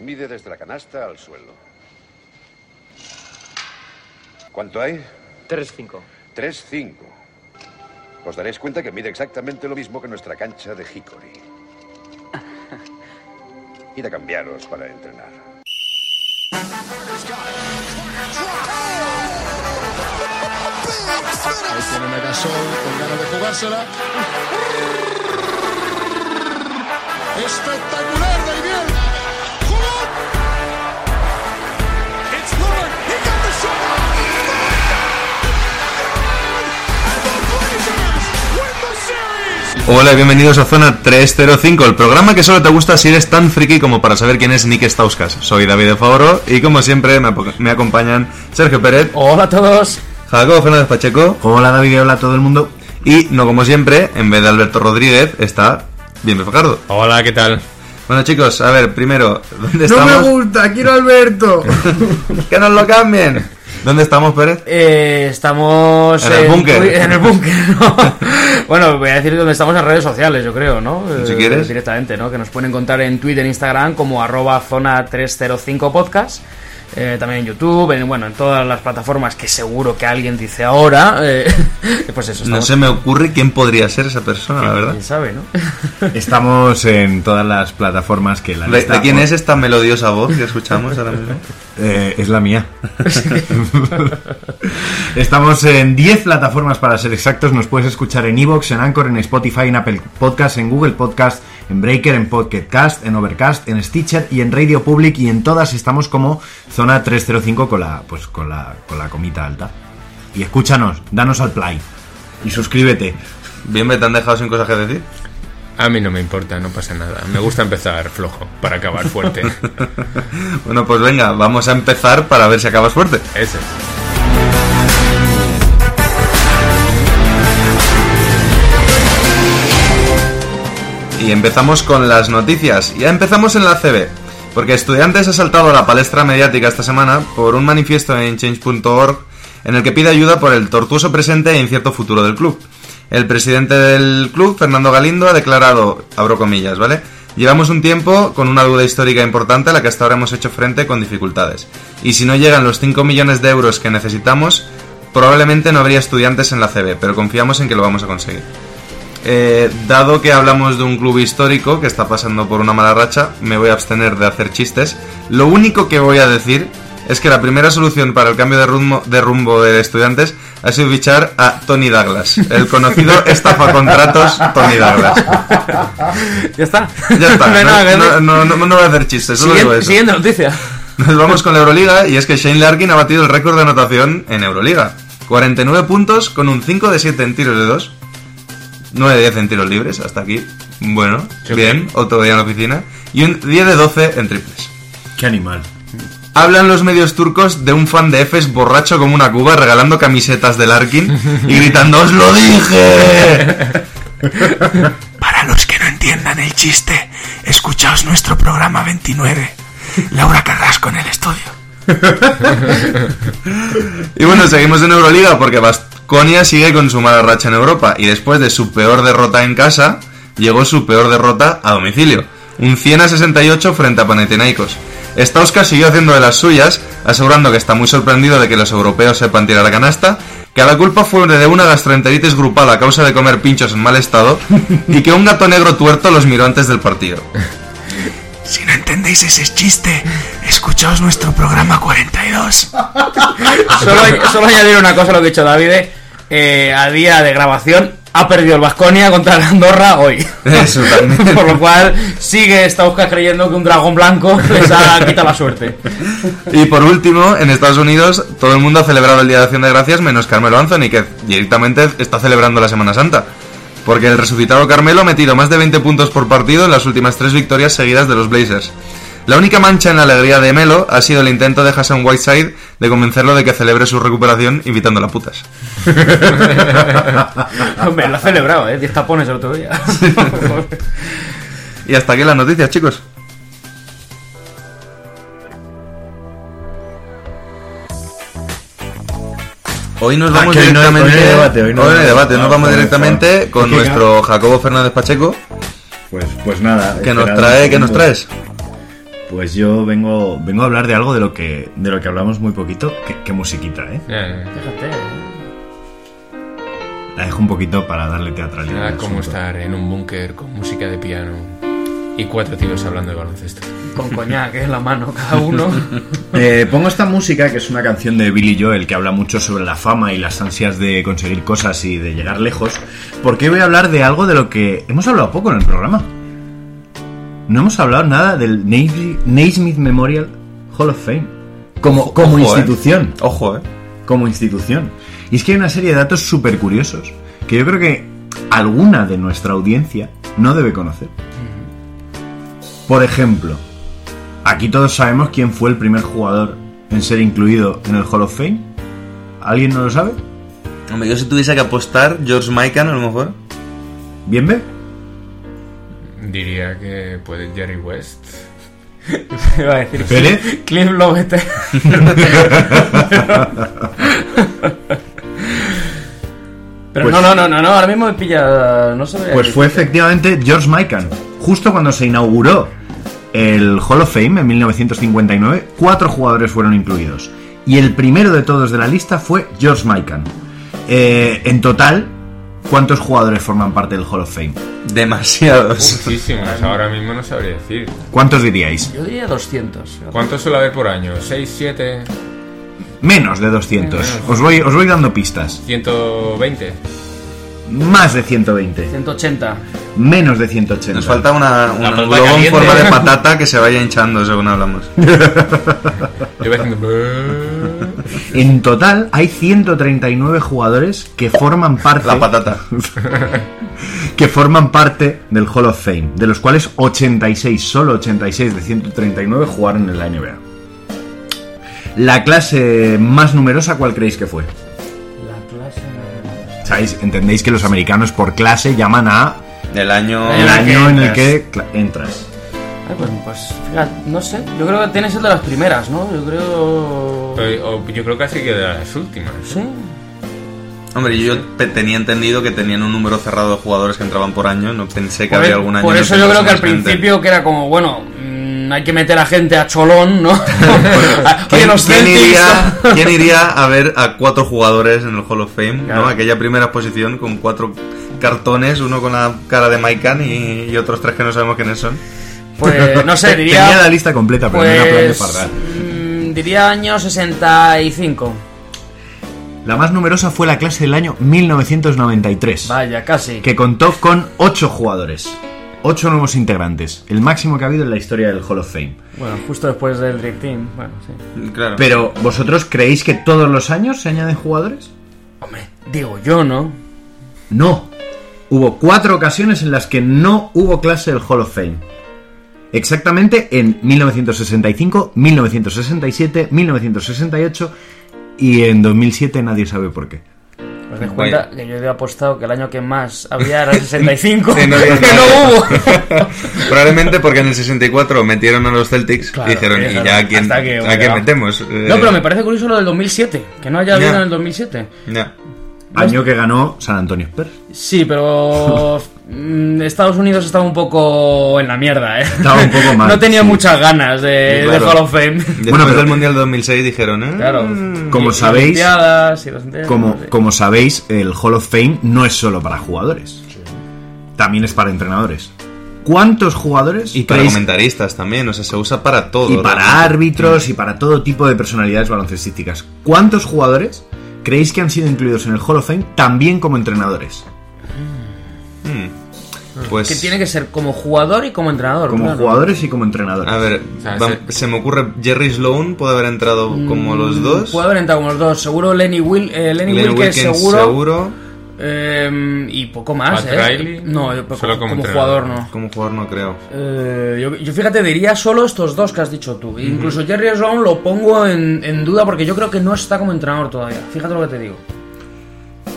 Mide desde la canasta al suelo. ¿Cuánto hay? 3-5. 3-5. Os daréis cuenta que mide exactamente lo mismo que nuestra cancha de Hickory. Id a cambiaros para entrenar. Ahí tiene Megasol con ganas de jugársela. Espectacular, Hola y bienvenidos a Zona 305, el programa que solo te gusta si eres tan friki como para saber quién es Nick Stauskas. Soy David de Favoro y como siempre me, acompañan Sergio Pérez, Hola a todos. Jacobo Fernández Pacheco Hola David y hola a todo el mundo. y, no como siempre, en vez de Alberto Rodríguez, está Bien Fajardo. Hola, ¿qué tal? Bueno chicos, a ver, primero, ¿dónde No estamos? me gusta, quiero a Alberto. ¡Que nos lo cambien! ¿Dónde estamos, Pérez? Eh, estamos En el búnker. En el búnker, ¿no? bueno, voy a decir dónde estamos en redes sociales, yo creo, ¿no? Si Eh, quieres. Directamente, ¿no? Que nos pueden encontrar en Twitter e Instagram como arroba zona 305 podcast. Eh, también en YouTube, en, bueno, en todas las plataformas que seguro que alguien dice ahora. eh, pues eso, No se me ocurre quién podría ser esa persona, la verdad. ¿Quién sabe, no? Estamos en todas las plataformas que la ¿De, lista- de quién es esta melodiosa voz que escuchamos ahora mismo? Eh, es la mía. Estamos en 10 plataformas para ser exactos. Nos puedes escuchar en Evox, en Anchor, en Spotify, en Apple Podcast, en Google Podcast, en Breaker, en Pocket Cast, en Overcast, en Stitcher y en Radio Public. Y en todas estamos como Zona 305 con la, pues, con la, con la comita alta. Y escúchanos, danos al play. Y suscríbete. Bien, me te han dejado sin cosas que decir. A mí no me importa, no pasa nada. Me gusta empezar flojo para acabar fuerte. Bueno, pues venga, vamos a empezar para ver si acabas fuerte. Ese. Y empezamos con las noticias. Ya empezamos en la CB, porque Estudiantes ha saltado a la palestra mediática esta semana por un manifiesto en change.org en el que pide ayuda por el tortuoso presente e incierto futuro del club. El presidente del club, Fernando Galindo, ha declarado, abro comillas, ¿vale? Llevamos un tiempo con una deuda histórica importante a la que hasta ahora hemos hecho frente con dificultades. Y si no llegan los 5 millones de euros que necesitamos, probablemente no habría estudiantes en la CB, pero confiamos en que lo vamos a conseguir. Eh, dado que hablamos de un club histórico que está pasando por una mala racha, me voy a abstener de hacer chistes. Lo único que voy a decir es que la primera solución para el cambio de rumbo de, rumbo de estudiantes ha sido fichar a Tony Douglas, el conocido estafacontratos Tony Douglas. ya está. Ya está, no voy a hacer chistes, solo digo Siguiente, eso. siguiente noticia. Nos vamos con la Euroliga y es que Shane Larkin ha batido el récord de anotación en Euroliga. 49 puntos con un 5 de 7 en tiros de 2. 9 de 10 en tiros libres, hasta aquí. Bueno, Sí, bien, otro día en la oficina. Y un 10 de 12 en triples. Qué animal. Hablan los medios turcos de un fan de Efes borracho como una cuba regalando camisetas de Larkin y gritando ¡Os lo dije! Para los que no entiendan el chiste, escuchaos nuestro programa 29. Laura Carrasco en el estudio. Y bueno, seguimos en Euroliga porque Baskonia sigue con su mala racha en Europa y después de su peor derrota en casa, llegó su peor derrota a domicilio. Un 100 a 68 frente a Panathinaikos. Stauska siguió haciendo de las suyas, asegurando que está muy sorprendido de que los europeos sepan tirar a canasta, que la culpa fue de una gastroenteritis grupal a causa de comer pinchos en mal estado y que un gato negro tuerto los miró antes del partido. Si no entendéis ese chiste, escuchaos nuestro programa 42. Solo, solo añadir una cosa a lo que ha dicho David. Eh, a día de grabación ha perdido el Vasconia contra el Andorra hoy. Eso también. Por lo cual sigue Stauskas creyendo que un dragón blanco les ha quitado la suerte. Y por último, en Estados Unidos, todo el mundo ha celebrado el Día de Acción de Gracias menos Carmelo Anthony, que directamente está celebrando la Semana Santa. Porque el resucitado Carmelo ha metido más de 20 puntos por partido en las últimas tres victorias seguidas de los Blazers. La única mancha en la alegría de Melo ha sido el intento de Hassan Whiteside de convencerlo de que celebre su recuperación invitándolo a putas. Hombre, lo ha celebrado, ¿eh? 10 tapones el otro día. Y hasta aquí las noticias, chicos. Hoy nos Ah, vamos que hoy no hay- directamente. hoy no hay debate, hoy no hay debate, Ah, nos vamos joder, directamente con Es que nuestro Jacobo Fernández Pacheco. Pues, pues nada. Que nos trae, ¿qué nos traes? Pues yo vengo, vengo a hablar de algo de lo que, de lo que hablamos muy poquito. Qué, qué musiquita, ¿eh? Fíjate. ¿eh? La dejo un poquito para darle teatralidad. Como estar en un búnker con música de piano y cuatro tíos hablando de baloncesto. Con coñac en la mano cada uno. Eh, pongo esta música, que es una canción de Billy Joel que habla mucho sobre la fama y las ansias de conseguir cosas y de llegar lejos, porque voy a hablar de algo de lo que hemos hablado poco en el programa. No hemos hablado nada del Naismith Memorial Hall of Fame. Como, como Ojo, eh. institución. Ojo, eh. Como institución. Y es que hay una serie de datos súper curiosos que yo creo que alguna de nuestra audiencia no debe conocer. Por ejemplo, aquí todos sabemos quién fue el primer jugador en ser incluido en el Hall of Fame. ¿Alguien no lo sabe? Hombre, yo si tuviese que apostar, George Mikan a lo mejor. ¿Bien ve? Diría que puede Jerry West. Iba a decir ¿Pérez? Cliff Lovett. Pero Pues- no, no, no, no, no, ahora mismo me pilla. No sabría Pues fue efectivamente George Mikan. Justo cuando se inauguró el Hall of Fame en 1959, cuatro jugadores fueron incluidos. Y el primero de todos de la lista fue George Mikan. Eh, en total, ¿cuántos jugadores forman parte del Hall of Fame? Demasiados. Muchísimos, ahora mismo no sabría decir. ¿Cuántos diríais? Yo diría 200. ¿Cuántos suele haber por año? ¿6, 7, Menos de 200. Os voy, os voy dando pistas. 120? Más de 120. 180. Menos de 180. Nos falta una, un La globo en forma de patata que se vaya hinchando según hablamos. Yo voy haciendo... En total hay 139 jugadores que forman parte La patata. que forman parte del Hall of Fame, de los cuales 86, solo 86 de 139 jugaron en la NBA. La clase más numerosa, ¿cuál creéis que fue? La clase. ¿Sabéis? Entendéis que los americanos por clase llaman a El año. el el año en el que entras. Ay, pues, pues, fíjate, no sé. Yo creo que tiene que ser de las primeras, ¿no? Yo creo. O- o yo creo casi que de las últimas. Sí. Hombre, yo tenía entendido que tenían un número cerrado de jugadores que entraban por año. No pensé que Por, había e- algún año. por eso yo creo que al más gente. principio que era como, bueno, mm, hay que meter a gente a cholón, ¿no? ¿Quién, los quién iría, quién iría a ver a cuatro jugadores en el Hall of Fame? Claro. ¿no? Aquella primera posición con cuatro cartones, uno con la cara de Maikan y, y otros tres que no sabemos quiénes son. Pues, no sé, Tenía diría. la lista completa, pero no era plan de Pues. mm, diría año 65. La más numerosa fue la clase del año 1993, Vaya, casi. que contó con 8 jugadores. 8 nuevos integrantes, el máximo que ha habido en la historia del Hall of Fame. Bueno, justo después del Dream Team. Bueno, sí. Claro. Pero, ¿vosotros creéis que todos los años se añaden jugadores? Hombre, digo yo, ¿no? No. Hubo cuatro ocasiones en las que no hubo clase del Hall of Fame. Exactamente en 1965, 1967, 1968 y en 2007 nadie sabe por qué. Os das cuenta que yo había apostado que el año que más había era el 65. Sí, no que no hubo. Probablemente porque en el 64 metieron a los Celtics Claro, y dijeron, y ¿y dijeron, ya a quién, a quién metemos? Eh, No, pero me parece curioso lo del 2007. Que no haya habido Ya. en el 2007. ya. Año que ganó San Antonio Spurs. Sí, pero Estados Unidos estaba un poco en la mierda, ¿eh? Estaba un poco mal, No tenía sí. muchas ganas de, Claro. de Hall of Fame. Bueno, pero- del Mundial de 2006 dijeron, ¿eh? Claro. Como Y- y sabéis- y las Como, sí. como sabéis, el Hall of Fame no es solo para jugadores. También es para entrenadores. ¿Cuántos jugadores Y para creéis- comentaristas también, o sea, se usa para todo. y para realmente. árbitros y para todo tipo de personalidades baloncestísticas? ¿Cuántos jugadores creéis que han sido incluidos en el Hall of Fame también como entrenadores? Pues, Que tiene que ser como jugador y como entrenador. Como claro. jugadores y como entrenadores. a ver, O sea, va- se... me ocurre, Jerry Sloan puede haber entrado como los dos. Mm, Puede haber entrado como los dos. Seguro Lenny, Will, eh, Lenny, Lenny Wilkins, Wilkins seguro. seguro. Eh, y poco más, Pat ¿eh? Riley. No, yo- Solo como, jugador no. Como jugador no creo. Eh, yo, yo fíjate, diría solo estos dos que has dicho tú. Incluso Jerry Sloan lo pongo en, en duda porque yo creo que no está como entrenador todavía. Fíjate lo que te digo.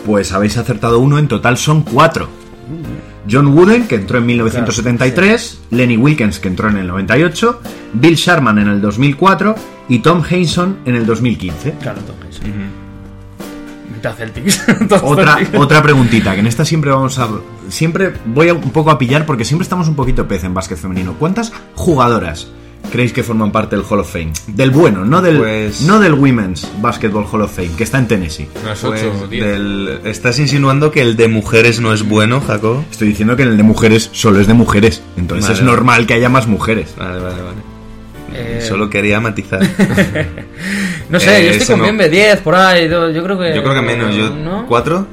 Pues habéis acertado uno, en total son cuatro. John Wooden, que entró en 1973, Lenny Wilkins, que entró en el 98, Bill Sharman en el 2004 y Tom Hainson en el 2015. Claro, entonces. Mitad Celtics. Otra, Celtics. otra preguntita, que en esta siempre vamos a... Siempre voy a- un poco a pillar porque siempre estamos un poquito pez en básquet femenino. ¿Cuántas jugadoras creéis que forman parte del Hall of Fame? Del bueno, no del, Pues- no del Women's Basketball Hall of Fame, que está en Tennessee. Pues 8 o 10. del- ¿Estás insinuando que el de mujeres no es bueno, Jacob? Estoy diciendo que el de mujeres solo es de mujeres, entonces Vale, es vale. normal que haya más mujeres. Vale, vale, vale. Eh, Solo quería matizar. No sé, Eh, yo estoy ese con no. Bienve 10 por ahí. Yo yo creo que. Yo creo que menos. Yo, ¿No? ¿Cuatro?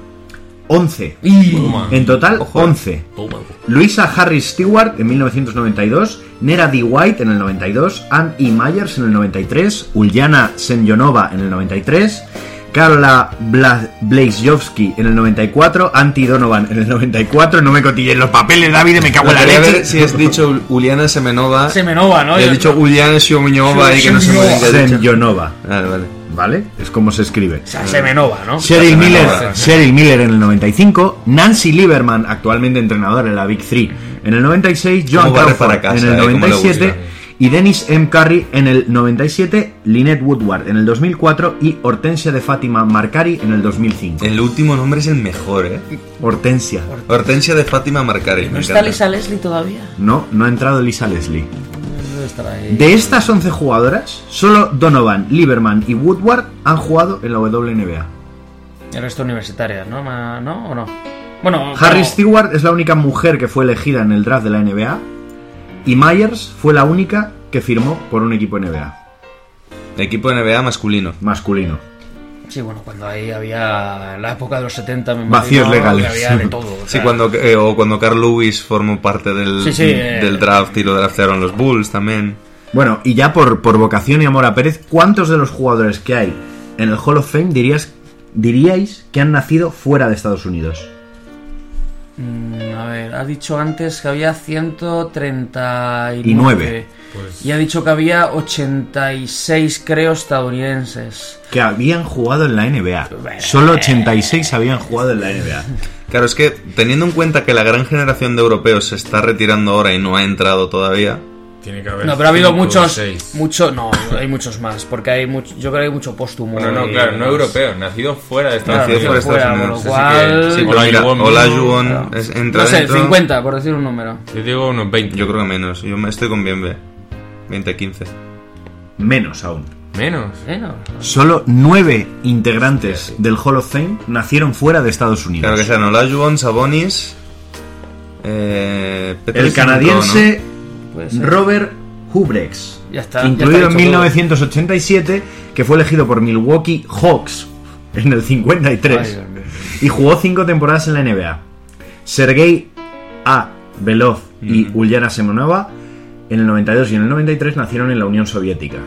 11. Y- En total, 11. Toma. Luisa Harris Stewart en 1992, Nera D. White en el 92, Ann E. Myers en el 93, Uljana Semyonova en el 93, Carla Bla Blazejowski en el 94, Antti Donovan en el 94, no me cotillé en los papeles, David, me cago en la leche. si has dicho Uliana Semenova. Semenova, ¿no? He dicho Uliana Semenova y que no ha dicho. Semyonova, Vale, vale. ¿Vale? Es como se escribe. O sea, Semenova, ¿no? Cheryl Miller. Cheryl Miller en el 95, Nancy Lieberman, actualmente entrenadora en la Big Three, en el 96, John Crawford para casa, en el eh, cómo le 97 gusta. y Dennis M. Curry en el 97, Lynette Woodward en el 2004 y Hortensia de Fátima Marcari en el 2005. El último nombre es el mejor, ¿eh? Hortensia. Hortensia de Fátima Marcari. ¿No está encanta. Lisa Leslie todavía? No, no ha entrado Lisa Leslie. Debe estar ahí. De estas 11 jugadoras, solo Donovan, Lieberman y Woodward han jugado en la WNBA. El resto universitarias, ¿no? ¿No o no? Bueno, Harry. Stewart es la única mujer que fue elegida en el draft de la NBA y Myers fue la única que firmó por un equipo NBA Equipo NBA masculino. masculino. Sí, bueno, cuando ahí había. En la época de los 70, me Vacíos imagino legales. que había de todo. o Sí, sea, cuando, eh, o cuando Carl Lewis formó parte del, Sí, sí, eh. del draft y lo draftearon los Bulls también. Bueno, y ya por, por vocación y amor a Pérez, ¿cuántos de los jugadores que hay en el Hall of Fame dirías, diríais que han nacido fuera de Estados Unidos? Mm, a ver, ha dicho antes que había 139. Y nueve. Pues Y ha dicho que había 86, creo, estadounidenses. Que habían jugado en la NBA. Solo 86 habían jugado en la NBA. Claro, es que teniendo en cuenta que la gran generación de europeos se está retirando ahora y no ha entrado todavía, tiene que haber. No, pero ha habido muchos. Mucho, no, hay muchos más. Porque hay mucho, yo creo que hay mucho póstumo. Bueno, no, claro, no europeo, nacido fuera de Estados Claro, nacido Unidos. fuera de fuera, Estados con lo Unidos. cual- entra No sé, dentro. 50, por decir un número. Yo digo unos 20. Yo creo que menos. Yo me estoy con Bienve. 20-15. Menos aún. Menos. No, no. Solo 9 integrantes del Hall of Fame nacieron fuera de Estados Unidos. Claro que sean Olajuwon, Sabonis, eh, El canadiense. Robert Hubrex, Ya está, ya incluido está en dicho todo. 1987, que fue elegido por Milwaukee Hawks en el 53 Ay, Dios mío. y jugó 5 temporadas en la NBA. Sergei A. Belov y Ulyana Semenova en el 92 y en el 93 nacieron en la Unión Soviética.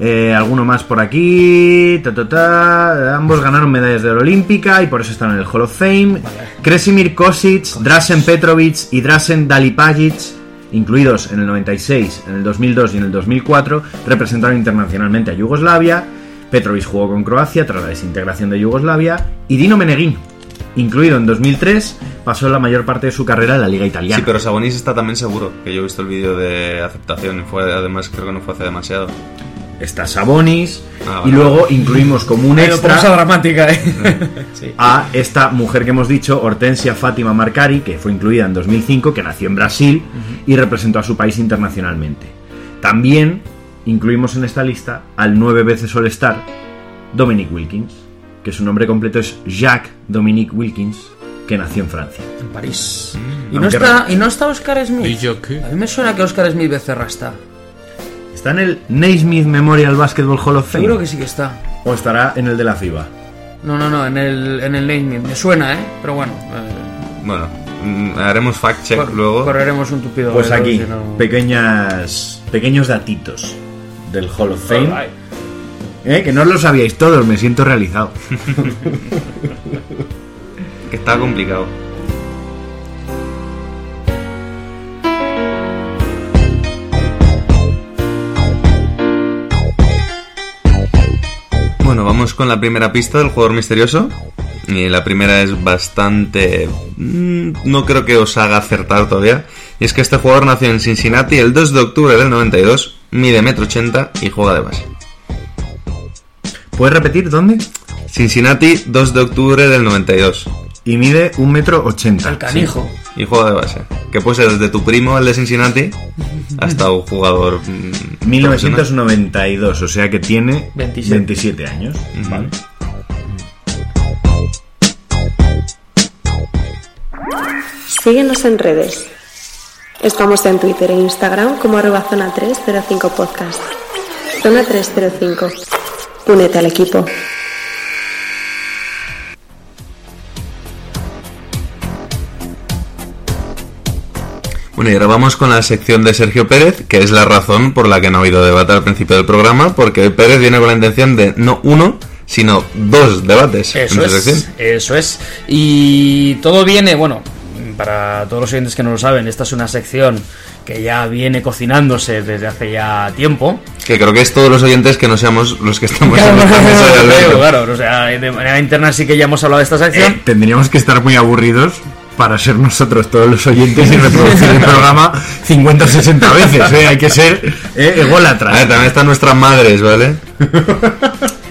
Eh, alguno más por aquí. ta, ta, ta. Ambos ganaron medallas de oro olímpica y por eso están en el Hall of Fame. Kresimir Kosic, Drasen Petrovic y Drasen Dalipagic, incluidos en el 96, en el 2002 y en el 2004, representaron internacionalmente a Yugoslavia. Petrovic jugó con Croacia tras la desintegración de Yugoslavia. Y Dino Meneghin, incluido en 2003, pasó la mayor parte de su carrera en la Liga Italiana. Sí, pero Sabonis está también seguro. Que yo he visto el vídeo de aceptación. y Fue, además, creo que no fue hace demasiado. Está Sabonis. Ah, y luego incluimos como un extra dramática, ¿eh? sí. a esta mujer que hemos dicho, Hortensia Fátima Marcari, que fue incluida en 2005, que nació en Brasil y representó a su país internacionalmente. También incluimos en esta lista al nueve veces All-Star Dominic Wilkins, que su nombre completo es Jacques Dominic Wilkins, que nació en Francia. En París. ¿Y, no está, ¿Y no está Oscar Smith? ¿Y yo qué? A mí me suena que Oscar Smith Becerra está. ¿Está en el Naismith Memorial Basketball Hall of Fame? Seguro que sí que está. ¿O estará en el de la FIBA? No, no, no, en el, en el Naismith. Me suena, ¿eh? Pero bueno. eh, Bueno, mm, haremos fact check cor- luego. Correremos un tupido. Pues velo, aquí, si no- pequeñas, pequeños datitos del Hall of Fame. Eh, que no os lo sabíais todos, me siento realizado. Que está complicado. Vamos con la primera pista del jugador misterioso. Y la primera es bastante... mm, No creo que os haga acertar todavía. Y es que este jugador nació en Cincinnati el 2 de octubre del 92, mide metro ochenta y juega de base. ¿Puedes repetir dónde? Cincinnati, 2 de octubre del 92. Y mide un metro ochenta. El canijo. Y juega de base. Que puede ser desde tu primo, el de Cincinnati, hasta un jugador. mm, profesional. 1992, o sea que tiene 27. 27 años. Vale. Síguenos en redes. Estamos en Twitter e Instagram como arroba zona 305 podcast. Zona 305. Únete al equipo. Bueno, y ahora vamos con la sección de Sergio Pérez, que es la razón por la que no ha habido debate al principio del programa, porque hoy Pérez viene con la intención de no uno, sino dos debates Eso en es, sección. eso es. Y todo viene, bueno, para todos los oyentes que no lo saben, esta es una sección que ya viene cocinándose desde hace ya tiempo. Que creo que es todos los oyentes que no seamos los que estamos en esta mesa de Alberto. claro, o sea, de manera interna sí que ya hemos hablado de esta sección. Eh, tendríamos que estar muy aburridos para ser nosotros todos los oyentes y reproducir el programa 50 o 60 veces. ¿eh? Hay que ser eh, A ególatras. ver, también están nuestras madres, ¿vale?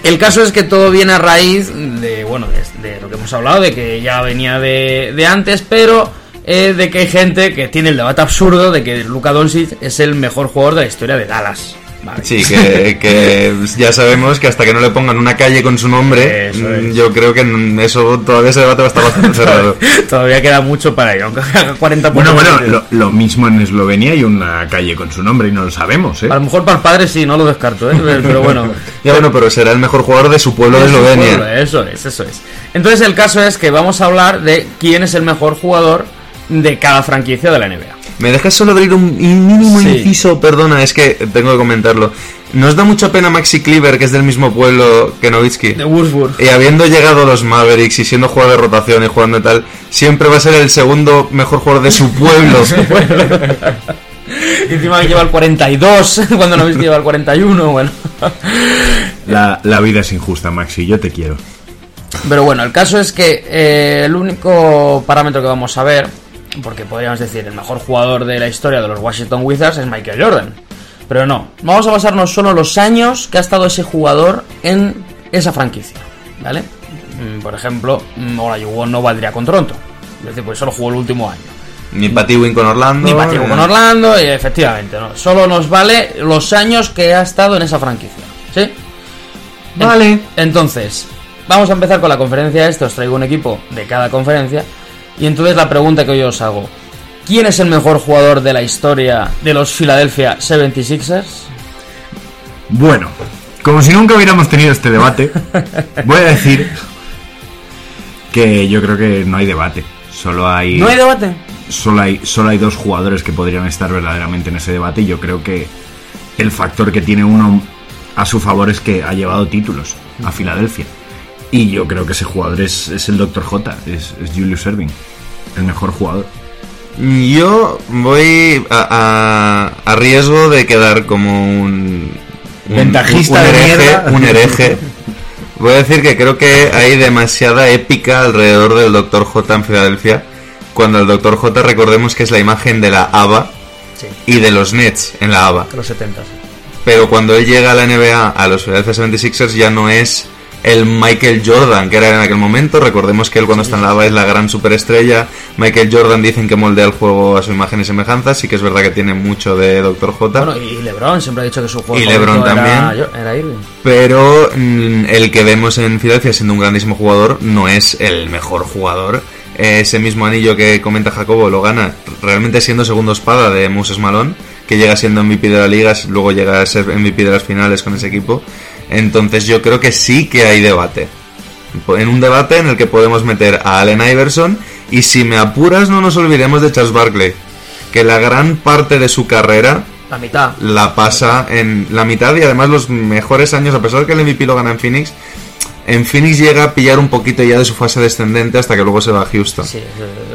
El caso es que todo viene a raíz de, bueno, de, de lo que hemos hablado, de que ya venía de, de antes, pero eh, de que hay gente que tiene el debate absurdo de que Luka Doncic es el mejor jugador de la historia de Dallas. Vale. Sí, que, que ya sabemos que hasta que no le pongan una calle con su nombre, es. yo creo que eso todavía ese debate va a estar bastante cerrado. Todavía queda mucho para ello, aunque haga 40 Bueno, puntos. bueno, lo, lo mismo en Eslovenia hay una calle con su nombre y no lo sabemos, ¿eh? A lo mejor para el padre sí, no lo descarto, ¿eh? pero bueno. Ya bueno, pero será el mejor jugador de su pueblo de pueblo, Eslovenia. Eso es, eso es. Entonces el caso es que vamos a hablar de quién es el mejor jugador de cada franquicia de la NBA. ¿Me dejas solo abrir un mínimo Sí. inciso? Perdona, es que tengo que comentarlo. ¿Nos da mucha pena Maxi Cleaver, que es del mismo pueblo que Nowitzki? De Würzburg. Y habiendo llegado los Mavericks y siendo jugador de rotación y jugando y tal, siempre va a ser el segundo mejor jugador de su pueblo. Y encima que lleva el 42, cuando no ves que lleva el 41, bueno. La, la vida es injusta, Maxi, yo te quiero. Pero bueno, el caso es que eh, el único parámetro que vamos a ver, porque podríamos decir el mejor jugador de la historia de los Washington Wizards es Michael Jordan. Pero no, vamos a basarnos solo en los años que ha estado ese jugador en esa franquicia, ¿vale? Mm, Por ejemplo, mm, ahora jugó no valdría con Toronto. Es decir, pues solo jugó el último año. Ni Patty con Orlando. Ni Pativo eh, con Orlando, y efectivamente, ¿no? Solo nos vale los años que ha estado en esa franquicia, ¿sí? Vale. Entonces, vamos a empezar con la conferencia esta, os traigo un equipo de cada conferencia. Y entonces la pregunta que hoy os hago, ¿quién es el mejor jugador de la historia de los Philadelphia 76ers? Bueno, como si nunca hubiéramos tenido este debate, voy a decir que yo creo que no hay debate. Solo hay, ¿No hay debate? solo hay, solo hay dos jugadores que podrían estar verdaderamente en ese debate y yo creo que el factor que tiene uno a su favor es que ha llevado títulos a Filadelfia. Y yo creo que ese jugador es, es el Dr. J, es, es Julius Erving, el mejor jugador. Yo voy a, a- a riesgo de quedar como un, un- Ventajista un de hereje, mierda. un hereje. Voy a decir que creo que hay demasiada épica alrededor del Dr. J en Filadelfia. Cuando el Dr. J recordemos que es la imagen de la ABA Sí, y de los Nets en la ABA. los 70. sí. Pero cuando él llega a la NBA, a los Philadelphia 76ers, ya no es el Michael Jordan que era en aquel momento. Recordemos que él cuando está en la ABA es la gran superestrella. Michael Jordan dicen que moldea el juego a su imagen y semejanza. Sí que es verdad que tiene mucho de Dr. J. Bueno, y LeBron siempre ha dicho que su juego Y LeBron era- también. Era, Irving. Pero mm, el que vemos en Filadelfia siendo un grandísimo jugador no es el mejor jugador. Ese mismo anillo que comenta Jacobo lo gana realmente siendo segundo espada de Moses Malone, que llega siendo MVP de la liga, luego llega a ser MVP de las finales con ese equipo. Entonces yo creo que sí que hay debate. En un debate en el que podemos meter a Allen Iverson y si me apuras no nos olvidemos de Charles Barkley, que la gran parte de su carrera La mitad. la pasa en la mitad y además los mejores años, a pesar de que el MVP lo gana en Phoenix, en Phoenix llega a pillar un poquito ya de su fase descendente hasta que luego se va a Houston. Sí, eh,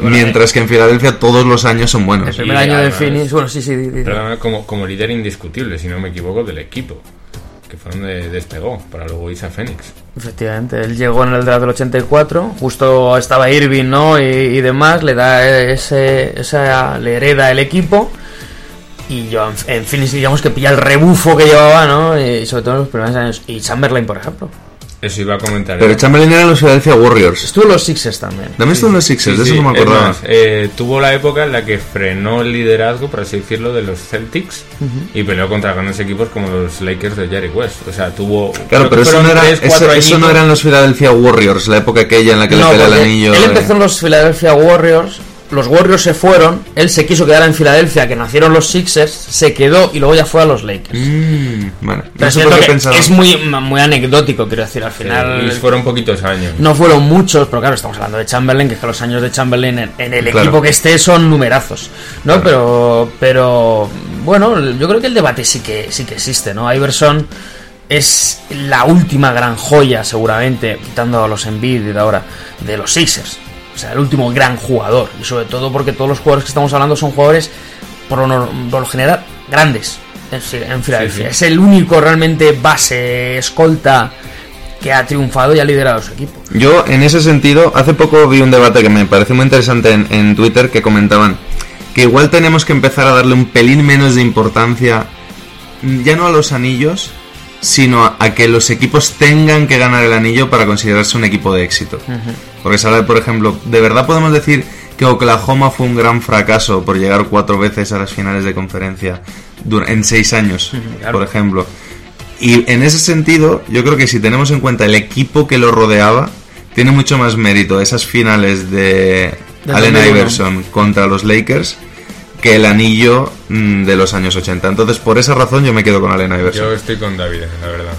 bueno, Mientras que en Filadelfia todos los años son El buenos. primer Y año de Phoenix, bueno, sí, sí, Perdona, como, como líder indiscutible, si no me equivoco, del equipo. Que fue donde despegó, para luego irse a Phoenix. Efectivamente, él llegó en el draft del 84, justo estaba Irving, ¿no? Y, demás, le da ese, esa, le hereda el equipo. Y yo en, en Phoenix, digamos que pilla el rebufo que llevaba, ¿no? Y sobre todo en los primeros años. Y Chamberlain, por ejemplo. Eso iba a comentar. Pero ¿eh? Chamberlain era en los Philadelphia Warriors. Estuvo en los Sixers también. También estuvo en los Sixers, Sí, de eso sí, no me es acordaba. más, eh, tuvo la época en la que frenó el liderazgo, por así decirlo, de los Celtics y peleó contra grandes equipos como los Lakers de Jerry West. O sea, tuvo. Claro, pero que eso no, era, tres, eso, no eran los Philadelphia Warriors, la época aquella en la que le pelea el anillo. Él empezó en los Philadelphia Warriors. Los Warriors se fueron. Él se quiso quedar en Filadelfia, que nacieron los Sixers. Se quedó y luego ya fue a los Lakers. Mm, bueno, no es muy, muy anecdótico, quiero decir. Al final. y fueron poquitos años. No fueron muchos, pero claro, estamos hablando de Chamberlain, que es que los años de Chamberlain en, en el Claro. equipo que esté son numerazos, ¿no? Claro. Pero, pero, bueno, yo creo que el debate sí que, sí que existe, ¿no? Iverson es la última gran joya, seguramente, quitando a los Embiid de ahora, de los Sixers. O sea, el último gran jugador. Y sobre todo porque todos los jugadores que estamos hablando son jugadores, por lo, por lo general, grandes en, Fi- en Filadelfia. sí. Es el único realmente base, escolta, que ha triunfado y ha liderado su equipo. Yo, en ese sentido, hace poco vi un debate que me pareció muy interesante en, en Twitter que comentaban que igual tenemos que empezar a darle un pelín menos de importancia, mm, ya no a los anillos, sino a, a que los equipos tengan que ganar el anillo para considerarse un equipo de éxito. Porque se habla, por ejemplo, ¿de verdad podemos decir que Oklahoma fue un gran fracaso por llegar cuatro veces a las finales de conferencia en seis años, claro. por ejemplo? Y en ese sentido, yo creo que si tenemos en cuenta el equipo que lo rodeaba, tiene mucho más mérito esas finales de Del Allen 2001. Iverson contra los Lakers que el anillo mm, de los años 80. Entonces, por esa razón, yo me quedo con Allen Iverson. Yo estoy con David, la verdad.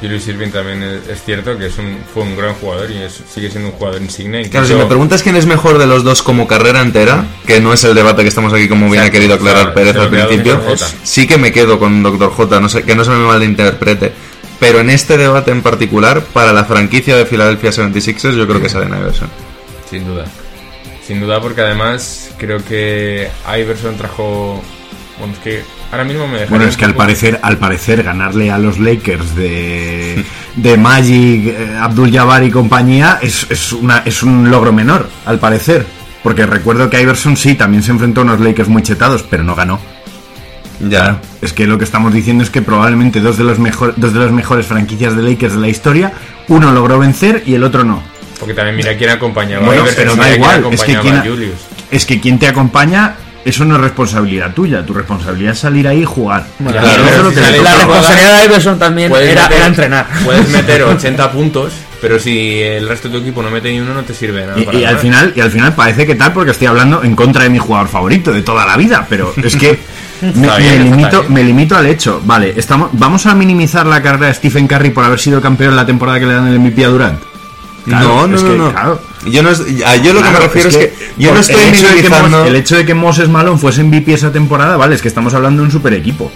Julius Irving también es, cierto que es un, fue un gran jugador y es- sigue siendo un jugador insigne. Claro, si incluso- me preguntas quién es mejor de los dos como carrera entera, que no es el debate que estamos aquí como bien ha querido aclarar claro, Pérez al principio, sí que me quedo con Dr. J, no sé, que no se me malinterprete. Pero en este debate en particular, para la franquicia de Philadelphia 76ers, yo creo que es Allen Iverson. Sin duda. Sin duda porque además creo que Iverson trajo... Bueno, es que ahora mismo me. Bueno, es que al parecer, al parecer ganarle a los Lakers de, de Magic, eh, Abdul Jabbar y compañía es, es, una, es un logro menor, al parecer. Porque recuerdo que Iverson sí, también se enfrentó a unos Lakers muy chetados, pero no ganó. Ya. Es que lo que estamos diciendo es que probablemente dos de los mejor, dos de las mejores franquicias de Lakers de la historia, uno logró vencer y el otro no. Porque también mira quién acompañaba Bueno, a Iverson, pero da igual, es que acompañaba quién a ha- Julius. Es que quien te acompaña, eso no es responsabilidad tuya. Tu responsabilidad es salir ahí y jugar. Bueno, claro, si la responsabilidad de Iverson también era, meter- era entrenar. Puedes meter 80 puntos, pero si el resto de tu equipo no mete ni uno, no te sirve nada. Y, para y al final, y al final parece que tal porque estoy hablando en contra de mi jugador favorito de toda la vida, pero es que me, bien, limito, me limito al hecho. Vale, estamos, vamos a minimizar la carrera de Stephen Curry por haber sido campeón la temporada que le dan el MVP a Durant. Claro, no, no, es no, que, no. claro. Yo, no es- a- yo lo que me refiero es que, yo no estoy el hecho, de que minimizando... El hecho de que Moses Malone fuese MVP esa temporada, vale, es que estamos hablando de un super equipo.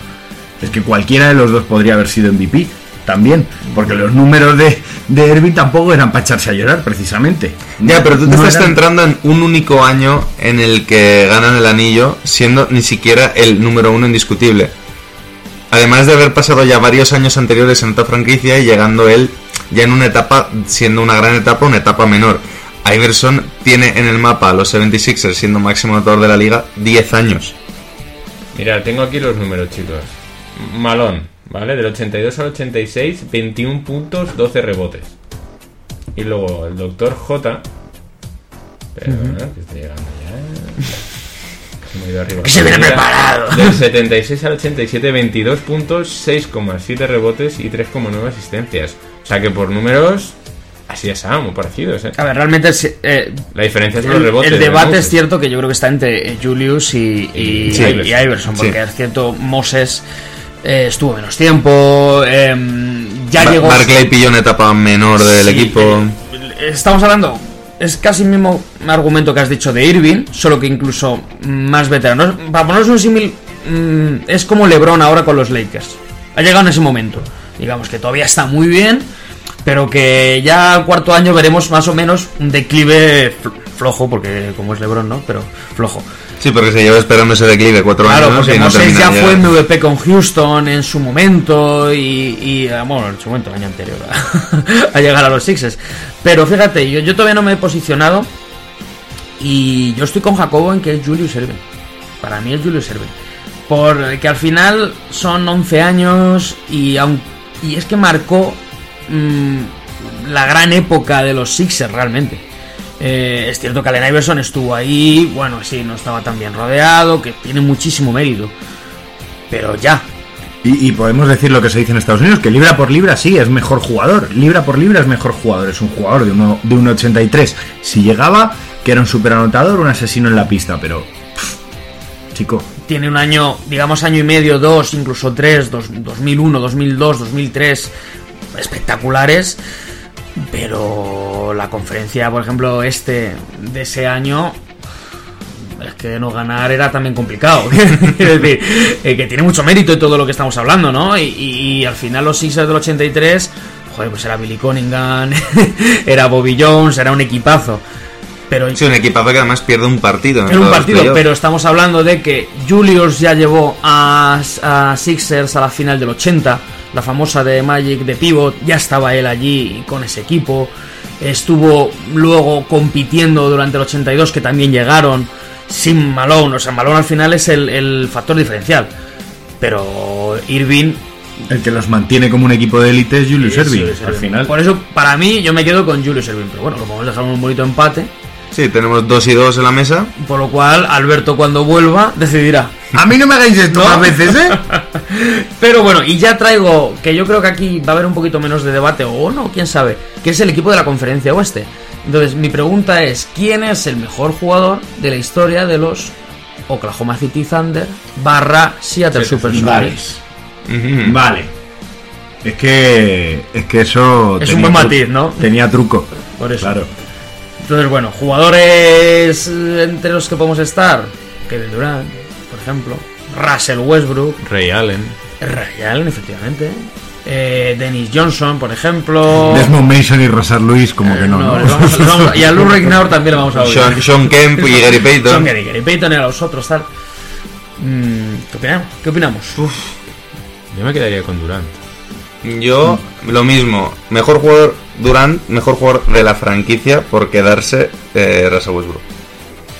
Es que cualquiera de los dos podría haber sido MVP también, porque los números de, de tampoco eran para echarse a llorar, precisamente. Ya, pero tú te No estás eran- centrando en un único año en el que ganan el anillo, siendo ni siquiera el número uno indiscutible. Además de haber pasado ya varios años anteriores en otra franquicia y llegando él ya en una etapa, siendo una gran etapa, una etapa menor. Iverson tiene en el mapa a los 76ers siendo máximo anotador de la liga 10 años. Mira, tengo aquí los números, chicos. Malón, ¿vale? Del 82 al 86, 21 puntos, 12 rebotes. Y luego el doctor J. Pero, que está llegando ya. Se me ha ido arriba. Que se viene Mira, preparado. Del 76 al 87, 22 puntos, 6,7 rebotes y 3,9 asistencias. O sea que por números, así es muy parecidos, ¿eh? A ver, realmente es, eh, La diferencia son el, los rebotes. el de debate es cierto que yo creo que está entre Julius y, y, Sí. y Iverson, porque Sí. es cierto, Moses eh, estuvo menos tiempo, em, ya Ba- llegó... Barclay pilló una etapa menor del Sí, equipo. eh, estamos hablando, es casi el mismo argumento que has dicho de Irving, solo que incluso más veterano. Para ponernos un símil, mm, es como LeBron ahora con los Lakers. Ha llegado en ese momento. Digamos que todavía está muy bien, pero que ya al cuarto año veremos más o menos un declive fl- flojo, porque como es LeBron, ¿no? Pero flojo. Sí, porque se lleva esperando ese declive cuatro Claro, años porque y no ya fue. MVP con Houston en su momento y, y, eh, bueno, en su momento, el año anterior, a, a llegar a los Sixers. Pero fíjate, yo, yo todavía no me he posicionado y yo estoy con Jacobo en que es Julius Erving. Para mí es Julius Erving. Porque al final son 11 años y, aun- y es que marcó mm, la gran época de los Sixers realmente. Eh, es cierto que Allen Iverson estuvo ahí, bueno, sí, no estaba tan bien rodeado, que tiene muchísimo mérito. Pero ya, Y, y podemos decir lo que se dice en Estados Unidos, que libra por libra sí es mejor jugador. Libra por libra es mejor jugador. Es un jugador de, uno, de 1,83. Si llegaba, que era un superanotador, un asesino en la pista, pero... pff, chico, tiene un año, digamos año y medio, dos, incluso tres, dos- 2001, 2002, 2003, espectaculares. Pero la conferencia, por ejemplo, este de ese año, es que no ganar era también complicado. Quiero decir, eh, que tiene mucho mérito en todo lo que estamos hablando, ¿no? Y al final los Sixers del 83, joder, pues era Billy Cunningham, era Bobby Jones, era un equipazo. Pero Sí, un equipazo que además pierde un partido. en en un partido, pero estamos hablando de que Julius ya llevó a, a Sixers a la final del 80, la famosa de Magic de Pivot, ya estaba él allí con ese equipo, estuvo luego compitiendo durante el 82, que también llegaron, sin Malone, o sea, Malone al final es el, el factor diferencial, pero Irving... el que los mantiene como un equipo de élite es Julius Erving. Julius Al final, Por eso, para mí, yo me quedo con Julius Erving, pero bueno, lo podemos dejar un bonito empate, Sí, tenemos dos y dos en la mesa. por lo cual Alberto cuando vuelva decidirá. a mí no me hagáis esto ¿No? más veces, ¿eh? Pero bueno, y ya traigo, que yo creo que aquí va a haber un poquito menos de debate, o no, quién sabe, que es el equipo de la conferencia oeste. Entonces, mi pregunta es, ¿quién es el mejor jugador de la historia de los Oklahoma City Thunder barra Seattle Supersonics? Ujú. Vale. Es que. Es que eso. Es tenía un buen matiz, ¿no? Tenía truco. Por eso. Claro. Entonces, bueno, jugadores eh, entre los que podemos estar, Kevin Durant, por ejemplo, Russell Westbrook, Ray Allen. Ray Allen, efectivamente, eh, Dennis Johnson, por ejemplo... Desmond Mason y Rosar Luis, como que no, No, ¿no? vamos- y a Lou Regnauer también le vamos a oír. Sean, Sean Kemp y Gary Payton. Gary, Gary Payton y a los otros, tal. Mm, ¿Qué opinamos? ¿Qué opinamos? Yo me quedaría con Durant. Yo, lo mismo. Mejor jugador Durant, mejor jugador de la franquicia por quedarse eh, Russell Westbrook.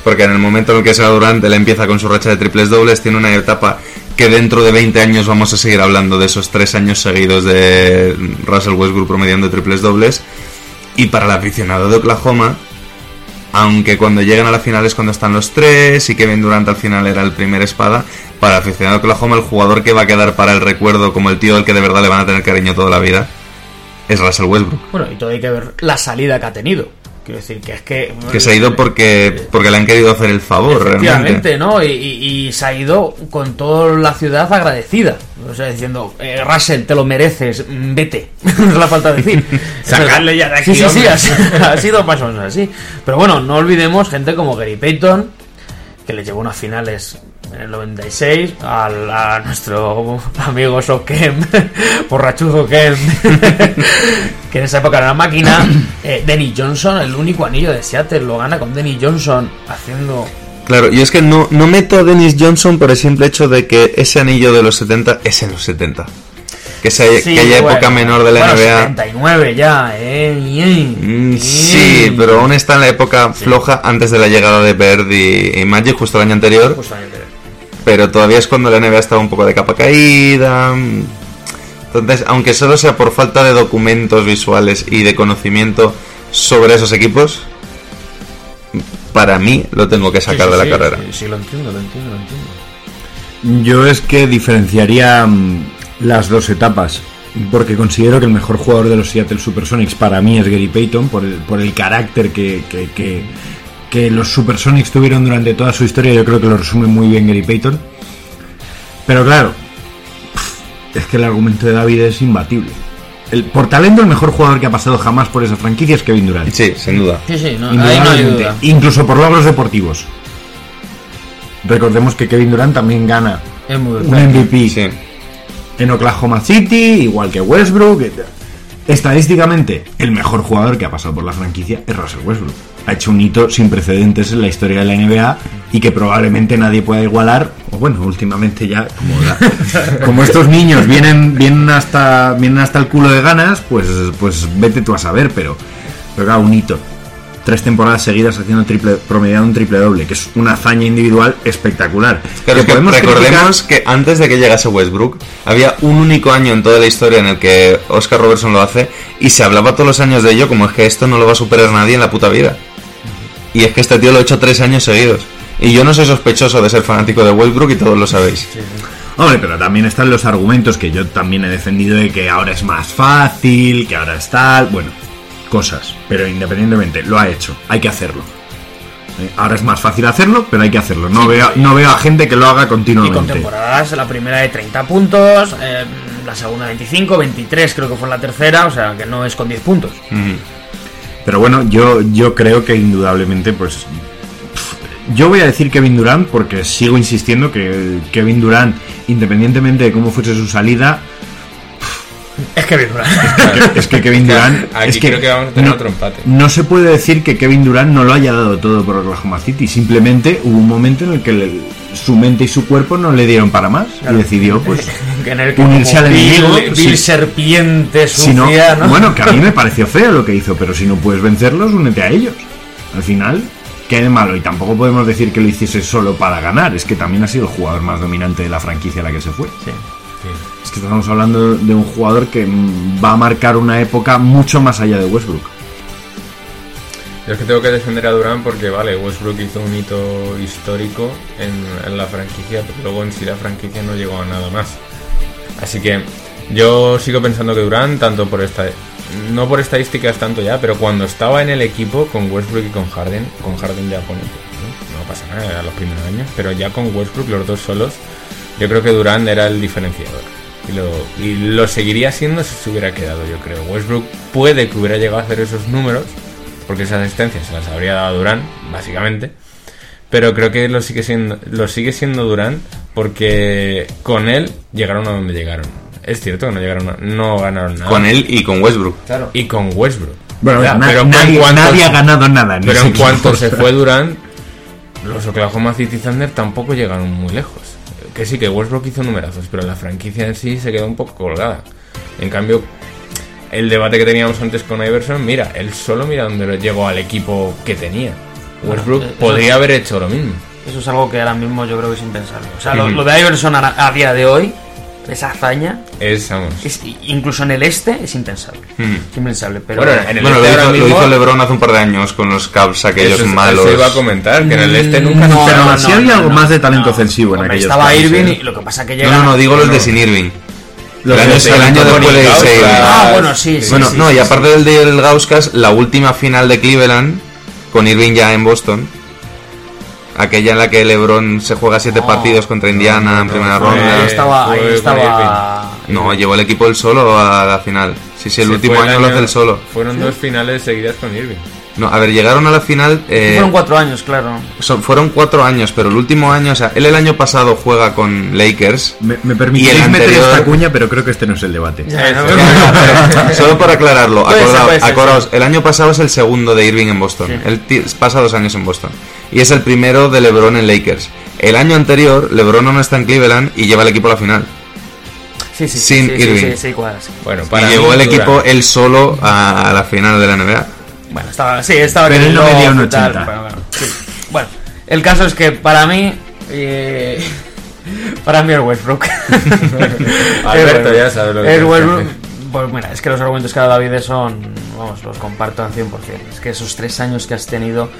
Porque en el momento en el que sea Durant, él empieza con su racha de triples dobles, tiene una etapa que dentro de 20 años vamos a seguir hablando de esos tres años seguidos de Russell Westbrook promediando triples dobles. Y para el aficionado de Oklahoma, aunque cuando lleguen a la final es cuando están los tres y Kevin Durant al final era el primer espada, para el aficionado de Oklahoma el jugador que va a quedar para el recuerdo como el tío al que de verdad le van a tener cariño toda la vida es Russell Westbrook. Bueno, y todo hay que ver la salida que ha tenido. Quiero decir que es que... Que se ha ido porque, porque le han querido hacer el favor, Efectivamente, realmente. ¿no? Y, y- y se ha ido con toda la ciudad agradecida. O sea, diciendo, eh, Russell, te lo mereces, mm, vete. no es la falta de decir. Sacarle ya de aquí, Sí, sí, sí, ha, sido- ha sido más o menos así. Pero bueno, no olvidemos gente como Gary Payton, que le llevó unas finales en el 96 al, a nuestro amigo So Kemp, borrachuzo Kemp, que en esa época era una máquina. Eh, Denny Johnson, el único anillo de Seattle, lo gana con Denny Johnson haciendo Claro, y es que no, no meto a Dennis Johnson por el simple hecho de que ese anillo de los 70 es en los 70. Que, esa, Sí, que haya bueno, época menor de la bueno, NBA. 79 ya, eh. Mm, Sí, pero aún está en la época floja antes de la llegada de Bird y, y Magic, justo el año anterior. Justamente. Pero todavía es cuando la NBA estaba un poco de capa caída. Entonces, aunque solo sea por falta de documentos visuales y de conocimiento sobre esos equipos, para mí lo tengo que sacar Sí, de la sí, carrera. Sí, sí, lo entiendo, lo entiendo, lo entiendo. Yo es que diferenciaría mm, las dos etapas. Porque considero que el mejor jugador de los Seattle Supersonics para mí es Gary Payton, por el, por el carácter que, que, que- que los Supersonics tuvieron durante toda su historia. Yo creo que lo resume muy bien Gary Payton. Pero claro, es que el argumento de David es imbatible. El, por talento, el mejor jugador que ha pasado jamás por esa franquicia es Kevin Durant. Sí, sin duda. Sí, sí, no, ahí no hay Indudablemente. duda. Incluso por logros deportivos. Recordemos que Kevin Durant también gana un MVP Sí. en Oklahoma City, igual que Westbrook. Estadísticamente, el mejor jugador que ha pasado por la franquicia es Russell Westbrook. Ha hecho un hito sin precedentes en la historia de la NBA y que probablemente nadie pueda igualar. O bueno, últimamente ya, como, la- como estos niños vienen, vienen, hasta, vienen hasta el culo de ganas, pues, pues vete tú a saber, pero, pero claro, un hito. tres temporadas seguidas haciendo triple, promediando un triple doble, que es una hazaña individual espectacular. Claro, que podemos recordemos que antes de que llegase Westbrook, había un único año en toda la historia en el que Oscar Robertson lo hace y se hablaba todos los años de ello como es que esto no lo va a superar nadie en la puta vida. Y es que este tío lo ha hecho tres años seguidos. Y yo no soy sospechoso de ser fanático de Westbrook y todos lo sabéis. Hombre, pero también están los argumentos que yo también he defendido de que ahora es más fácil, que ahora es tal, bueno, cosas. Pero independientemente, lo ha hecho, hay que hacerlo. Eh, Ahora es más fácil hacerlo, pero hay que hacerlo. No, veo, no veo a gente que lo haga Y con continuamente. temporadas, la primera de 30 puntos, eh, la segunda 25, 23 creo que fue la tercera, o sea que no es con 10 puntos. Pero bueno, yo, yo creo que indudablemente, pues. pff, Yo voy a decir Kevin Durant porque sigo insistiendo que Kevin Durant, independientemente de cómo fuese su salida, Es que bien, es que Kevin Durant. Aquí es que creo que vamos a tener no, otro empate. no se puede decir que Kevin Durant no lo haya dado todo por Oklahoma City. Simplemente hubo un momento en el que le- su mente y su cuerpo no le dieron para más y decidió, pues. Que en el que Unirse al enemigo, Bill, sí. Bill serpiente Si no, sucia, ¿no? Bueno, que a mí me pareció feo lo que hizo, pero si no puedes vencerlos, únete a ellos. Al final, qué de malo. Y tampoco podemos decir que lo hiciese solo para ganar. Es que también ha sido el jugador más dominante de la franquicia a la que se fue. Es que estamos hablando de un jugador que mm, va a marcar una época mucho más allá de Westbrook. Yo es que tengo que defender a Durán porque, vale, Westbrook hizo un hito histórico en, en la franquicia, pero luego en sí la franquicia no llegó a nada más. Así que yo sigo pensando que Durán, tanto por esta, no por estadísticas tanto ya, pero cuando estaba en el equipo con Westbrook y con Harden, con Harden ya pone, ¿no? pasa nada, era los primeros años, pero ya con Westbrook, los dos solos, yo creo que Durán era el diferenciador. Y lo, y lo seguiría siendo si se hubiera quedado, yo creo. Westbrook puede que hubiera llegado a hacer esos números, porque esas asistencias se las habría dado Durán, básicamente. Pero creo que lo sigue siendo, lo sigue siendo Durán porque con él llegaron a donde llegaron. Es cierto que no llegaron a- no ganaron nada. Con él y con Westbrook. Y con Westbrook. Bueno, na- pero nadie, cuanto- nadie ha ganado nada. en Pero en cuanto se fue Durant, los Oklahoma City Thunder tampoco llegaron muy lejos. Que sí, que Westbrook hizo numerazos, pero la franquicia en sí se quedó un poco colgada. En cambio, el debate que teníamos antes con Iverson, mira, él solo mira dónde llegó al equipo que tenía. Westbrook eso podría es- haber hecho lo mismo. Eso es algo que ahora mismo yo creo que es impensable. O sea, lo, lo de Iverson a, a día de hoy, esa hazaña, Es, vamos. es, incluso en el este, es impensable. Es impensable, pero... Bueno, en el Bueno, lo este ahora hizo, lo mismo- hizo LeBron hace un par de años con los Cavs aquellos eso, malos. eso iba a comentar, que en el este nunca No, se Pero no, sí no, había no, algo no. más de talento No. ofensivo en aquellos estaba Cavs, Irving ¿eh? y lo que pasa que No, llega... no, no, digo los No. de Sin Irving. Los el de año, Sin el año Irving. después de Gauskas. Ah, bueno, sí, sí. Bueno, sí, no, sí, y sí. aparte del del Gauskas, la última final de Cleveland, con Irving ya en Boston, aquella en la que LeBron se juega siete No, partidos contra Indiana en primera fue- ronda. Ahí estaba... Ahí estaba... No, llevó el equipo él solo a la final. Sí, sí, el Se último año, lo hace él solo. Fueron dos finales seguidas con Irving. No, a ver, llegaron a la final. eh, Fueron cuatro años, claro. son- fueron cuatro años, pero el último año, o sea, él el año pasado juega con Lakers. Me, me Y permitiréis el meter anterior- esta cuña, pero creo que este no es el debate. Solo para aclararlo, ser, acordaos, puede ser, acordaos, el año pasado es el segundo de Irving en Boston. Sí. Él pasa dos años en Boston. Y es el primero de LeBron en Lakers. El año anterior, LeBron no está en Cleveland y lleva el equipo a la final. Sí, sí, sí, Sin sí, sí, Irving. sí, sí, cuadra, sí. Bueno, Y para llevó mí, el equipo él solo a, a la final de la NBA. Bueno, estaba, sí, estaba Pero él no medía un y tal, 80. pero bueno, sí. Bueno, el caso es que para mí. eh, para mí es Westbrook. Alberto ya sabe lo que Es Westbrook. Pues mira, es que los argumentos que ha dado David son. Vamos, los comparto al 100%. Es que esos tres años que has tenido.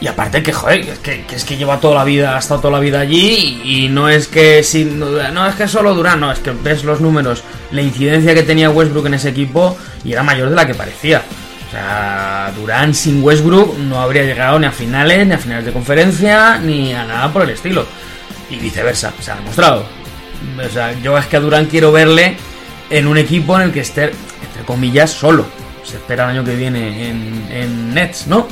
Y aparte que, joder, es que, que es que lleva toda la vida, ha estado toda la vida allí. Y, y no es que. sin duda- no es que solo Durán, no, es que ves los números. La incidencia que tenía Westbrook en ese equipo. Y era mayor de la que parecía. O sea, Durán sin Westbrook no habría llegado ni a finales, ni a finales de conferencia, ni a nada por el estilo. Y viceversa, se ha demostrado. O sea, yo es que a Durán quiero verle en un equipo en el que esté, entre comillas, solo. Se espera el año que viene en, en Nets, ¿no?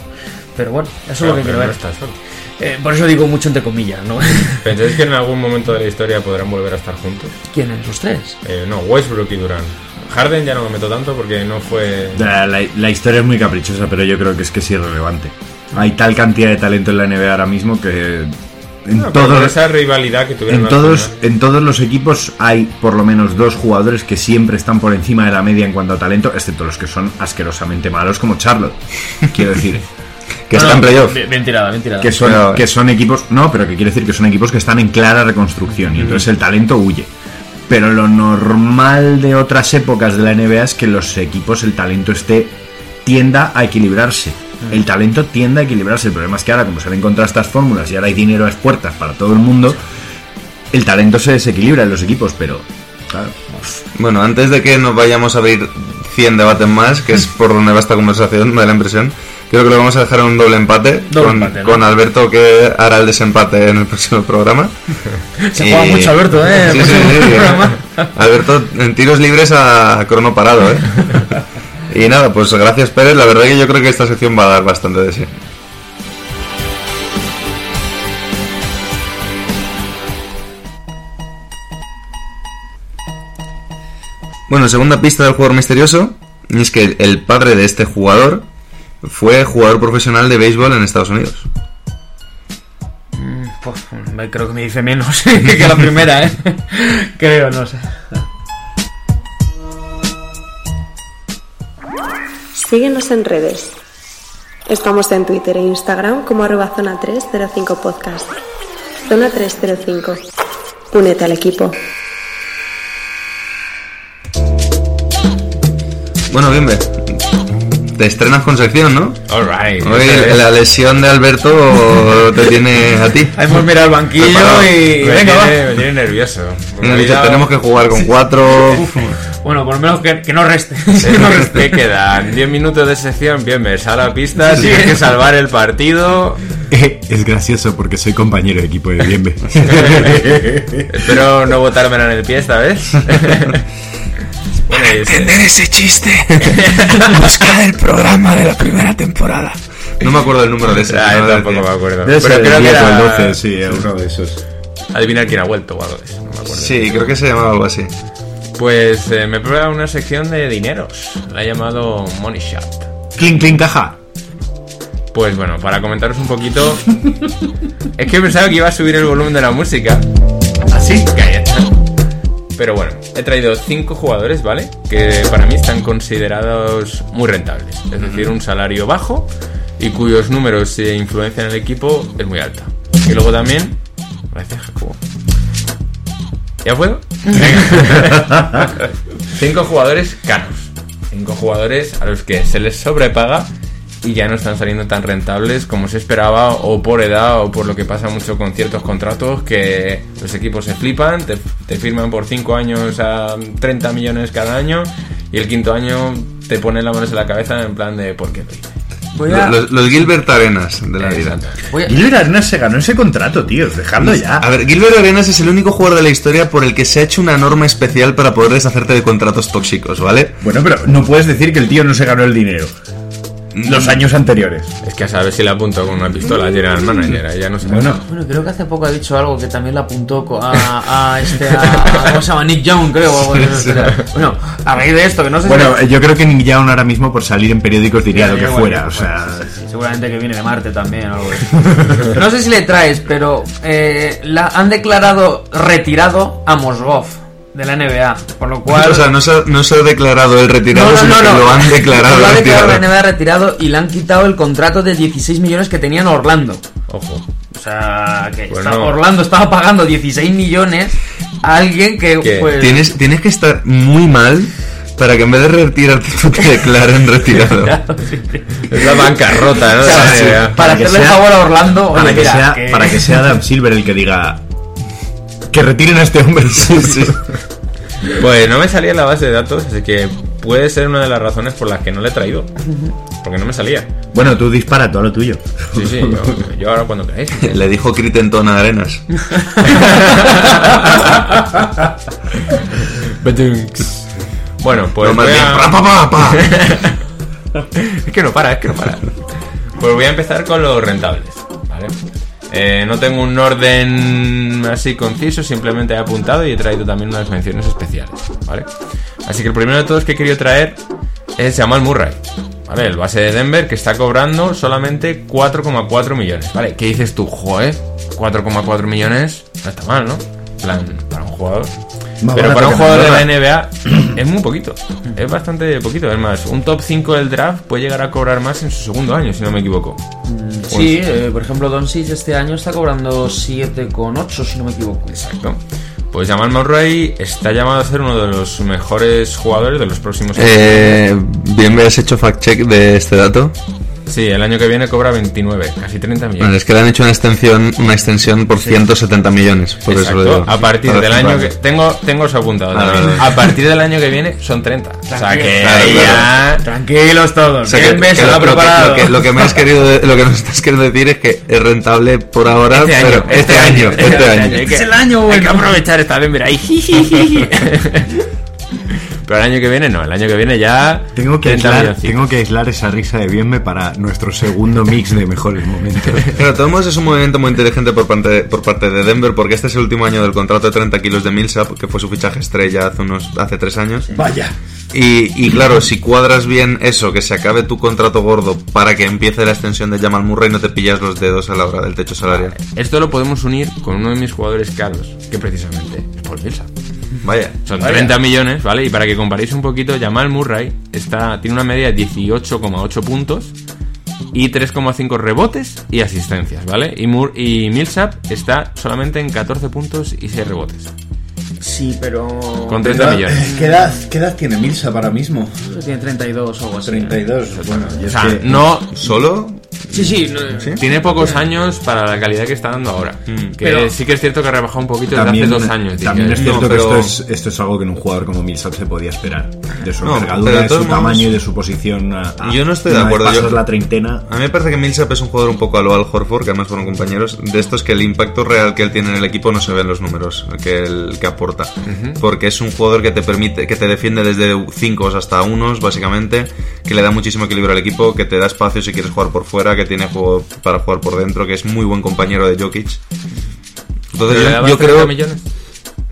Pero bueno, eso es lo que quiero no ver. está solo. Eh, por eso digo mucho entre comillas, ¿no? ¿Pensáis que en algún momento de la historia podrán volver a estar juntos? ¿Quiénes? ¿Los tres? Eh, no, Westbrook y Durant. Harden ya no me meto tanto porque no fue... La, la- la historia es muy caprichosa, pero yo creo que es que es irrelevante. Hay tal cantidad de talento en la NBA ahora mismo que en No, todos por esa rivalidad que tuvieron en todos final. en todos los equipos hay por lo menos dos jugadores que siempre están por encima de la media en cuanto a talento, excepto los que son asquerosamente malos como Charlotte. Quiero decir, que No, está no, en playoff. Bien, bien tirada, bien tirada. que son, Pero- que son equipos, no, pero que quiere decir que son equipos que están en clara reconstrucción y entonces el talento huye. Pero lo normal de otras épocas de la NBA es que los equipos, el talento esté tienda a equilibrarse. El talento tiende a equilibrarse. El problema es que ahora, como se ven contra estas fórmulas y ahora hay dinero a las puertas para todo el mundo, el talento se desequilibra en los equipos, pero claro. Bueno, antes de que nos vayamos a abrir 100 debates más, que es por donde va esta conversación, me da la impresión, creo que lo vamos a dejar en un doble empate, Doble con, empate, ¿no? con Alberto que hará el desempate en el próximo programa. Se Y- juega mucho Alberto, ¿eh? Sí, sí, sí. Alberto, en tiros libres a crono parado, ¿eh? Y nada, pues gracias Pérez, la verdad que yo creo que esta sección va a dar bastante de sí. Bueno, segunda pista del jugador misterioso, y es que el padre de este jugador fue jugador profesional de béisbol en Estados Unidos. Pues, me- creo que me dice menos que la primera, ¿eh? Creo, no sé. Síguenos en redes. Estamos en Twitter e Instagram como arroba zona 305 podcast. Zona 305. Únete al equipo. Bueno, bien, te estrenas con sección, ¿no? Alright. Hoy la lesión de Alberto te tiene a ti. Hemos mirado el banquillo y. Me Venga, va. me tiene nervioso. Me tenemos que jugar con cuatro. Bueno, por lo menos que, que no reste. Que no ¿Qué reste. quedan? 10 minutos de sección, bien, me sale a la pista, tienes que salvar el partido. Es gracioso porque soy compañero de equipo de Bienve. Espero no botármela en el pie esta vez. Ese- Entender ese chiste. Buscad el programa de la primera temporada. No me acuerdo del número de ese. Ah, yo tampoco me acuerdo. Pero creo el que 10 o el era 12, sí, uno de esos. adivinar quién ha vuelto o algo de eso, no me acuerdo. Sí, creo que se llamaba algo así. Pues eh, me he preparado una sección de dineros. La he llamado Money Shot. Clink, clink, caja. Pues bueno, para comentaros un poquito. es que pensaba que iba a subir el volumen de la música. Así, cállate. Pero bueno, he traído cinco jugadores, ¿vale? Que para mí están considerados muy rentables. Es decir, un salario bajo y cuyos números e influencia en el equipo es muy alta. Y luego también. Gracias, Jacobo. ¿Ya puedo? Cinco jugadores caros. Cinco jugadores a los que se les sobrepaga y ya no están saliendo tan rentables como se esperaba o por edad o por lo que pasa mucho con ciertos contratos que los equipos se flipan, te, te firman por cinco años a 30 millones cada año y el quinto año te ponen las manos en la cabeza en plan de ¿por qué lo hice?". Voy a. Los, los Gilbert Arenas de la vida. A- Gilbert Arenas se ganó ese contrato, tío. Dejadlo ya. A ver, Gilbert Arenas es el único jugador de la historia por el que se ha hecho una norma especial para poder deshacerte de contratos tóxicos, ¿vale? Bueno, pero no puedes decir que el tío no se ganó el dinero. Los años anteriores. Es que a saber si le apunto con una pistola al general manager, ya no sé. Bueno, Bueno, creo que hace poco ha dicho algo que también le apuntó a, a este. A, ¿Cómo se llama? Nick Young, creo. o algo de eso. Bueno, a raíz de esto, que no sé bueno, si. yo creo que Nick Young ahora mismo por salir en periódicos diría lo que Igual, fuera. igual, O sea, sí, sí, seguramente que viene de Marte también o algo de eso. No sé si le traes, pero eh, la, han declarado retirado a Mosgov de la NBA. Por lo cual. O sea, no se, ha- no se ha declarado el retirado, No, no, sino no, que no. lo han declarado Lo ha declarado retirado. la NBA retirado y le han quitado el contrato de 16 millones que tenía en Orlando. Ojo. O sea, que Bueno. está- Orlando estaba pagando 16 millones a alguien que, pues. Tienes, tienes que estar muy mal para que en vez de retirarte tú te declaren retirado. Es la bancarrota, ¿no? O sea, sí, para que hacerle sea- favor a Orlando, para oye, que, mira, sea, que- para que sea Adam Silver el que diga que retiren a este hombre. Pues no me salía en la base de datos, así que puede ser una de las razones por las que no le he traído. Porque no me salía. Bueno, tú dispara todo lo tuyo. Sí, sí, yo, yo ahora cuando queráis. Le dijo Crittendon a Arenas. Bueno, pues No, más voy bien, a- pa, pa, pa, pa. Es que no para, es que no para. Pues voy a empezar con los rentables. Eh, no tengo un orden así conciso, simplemente he apuntado y he traído también unas menciones especiales, ¿vale? Así que el primero de todos que he querido traer es Jamal Murray, ¿vale? El base de Denver que está cobrando solamente 4,4 millones, ¿vale? ¿Qué dices tú? Joder, 4,4 millones no está mal, ¿no? Plan, para un jugador. Más Pero para un jugador de la. NBA es muy poquito. Es bastante poquito. Es más, un top 5 del draft puede llegar a cobrar más en su segundo año, si no me equivoco. Sí, eh, por ejemplo, Doncic este año está cobrando 7,8 si no me equivoco. Exacto. Pues Jamal Murray está llamado a ser uno de los mejores jugadores de los próximos años. Eh, bien me has hecho fact check de este dato. Sí, el año que viene cobra 29, casi 30 millones. Bueno, es que le han hecho una extensión, una extensión por 170 millones. Por eso lo Exacto. digo. A partir del año que. Tengo, tengo eso apuntado Ah, también. vale. A partir del año que viene son 30. O sea que Claro, ahí claro. ya. Tranquilos todos. O sea, que- que lo lo, que, preparado. lo que- lo que me has querido, lo que nos estás queriendo decir es que es rentable por ahora, Este año, pero este, año, este, año. Hay que- Es el año Hay que bueno. aprovechar esta Denver ahí. Pero el año que viene no, el año que viene ya. Tengo que, 30 aislar, tengo que aislar esa risa de Bienme para nuestro segundo mix de mejores momentos. Pero de todos modos es un movimiento muy inteligente por parte, de, por parte de Denver porque este es el último año del contrato de 30 kilos de Millsap, que fue su fichaje estrella hace unos hace tres años. Vaya. Y, y claro, si cuadras bien eso, que se acabe tu contrato gordo para que empiece la extensión de Jamal Murray, no te pillas los dedos a la hora del techo salarial. Esto lo podemos unir con uno de mis jugadores caros, que precisamente es Paul Millsap. Vaya. Son 30 millones, ¿vale? Y para que comparéis un poquito, Jamal Murray está, tiene una media de 18,8 puntos y 3,5 rebotes y asistencias, ¿vale? Y, Mur y Millsap está solamente en 14 puntos y 6 rebotes. Sí, pero. Con 30 millones. ¿Qué edad, ¿Qué edad tiene Milsa ahora mismo? Tiene 32 o algo así. 32. Bueno, yo O es sea, que- no... ¿Solo? Sí, sí. no- Tiene pocos años para la calidad que está dando ahora. Que Pero- sí que es cierto que ha rebajado un poquito desde También, hace dos años. también es cierto No, que pero- esto es, esto es algo que en un jugador como Millsap se podía esperar. De su No, envergadura, de su modos- tamaño y de su posición. a- a- Yo no estoy de acuerdo, yo- la treintena. A mí me parece que Millsap es un jugador un poco a lo Al Horford, que además fueron compañeros, de estos que el impacto real que él tiene en el equipo no se ve en los números que, él, que aporta. Porque es un jugador que te permite, que te defiende desde 5 hasta unos, básicamente, que le da muchísimo equilibrio al equipo, que te da espacio si quieres jugar por fuera, que tiene juego para jugar por dentro, que es muy buen compañero de Jokic. ¿Pero Entonces yo, yo 30 creo... millones?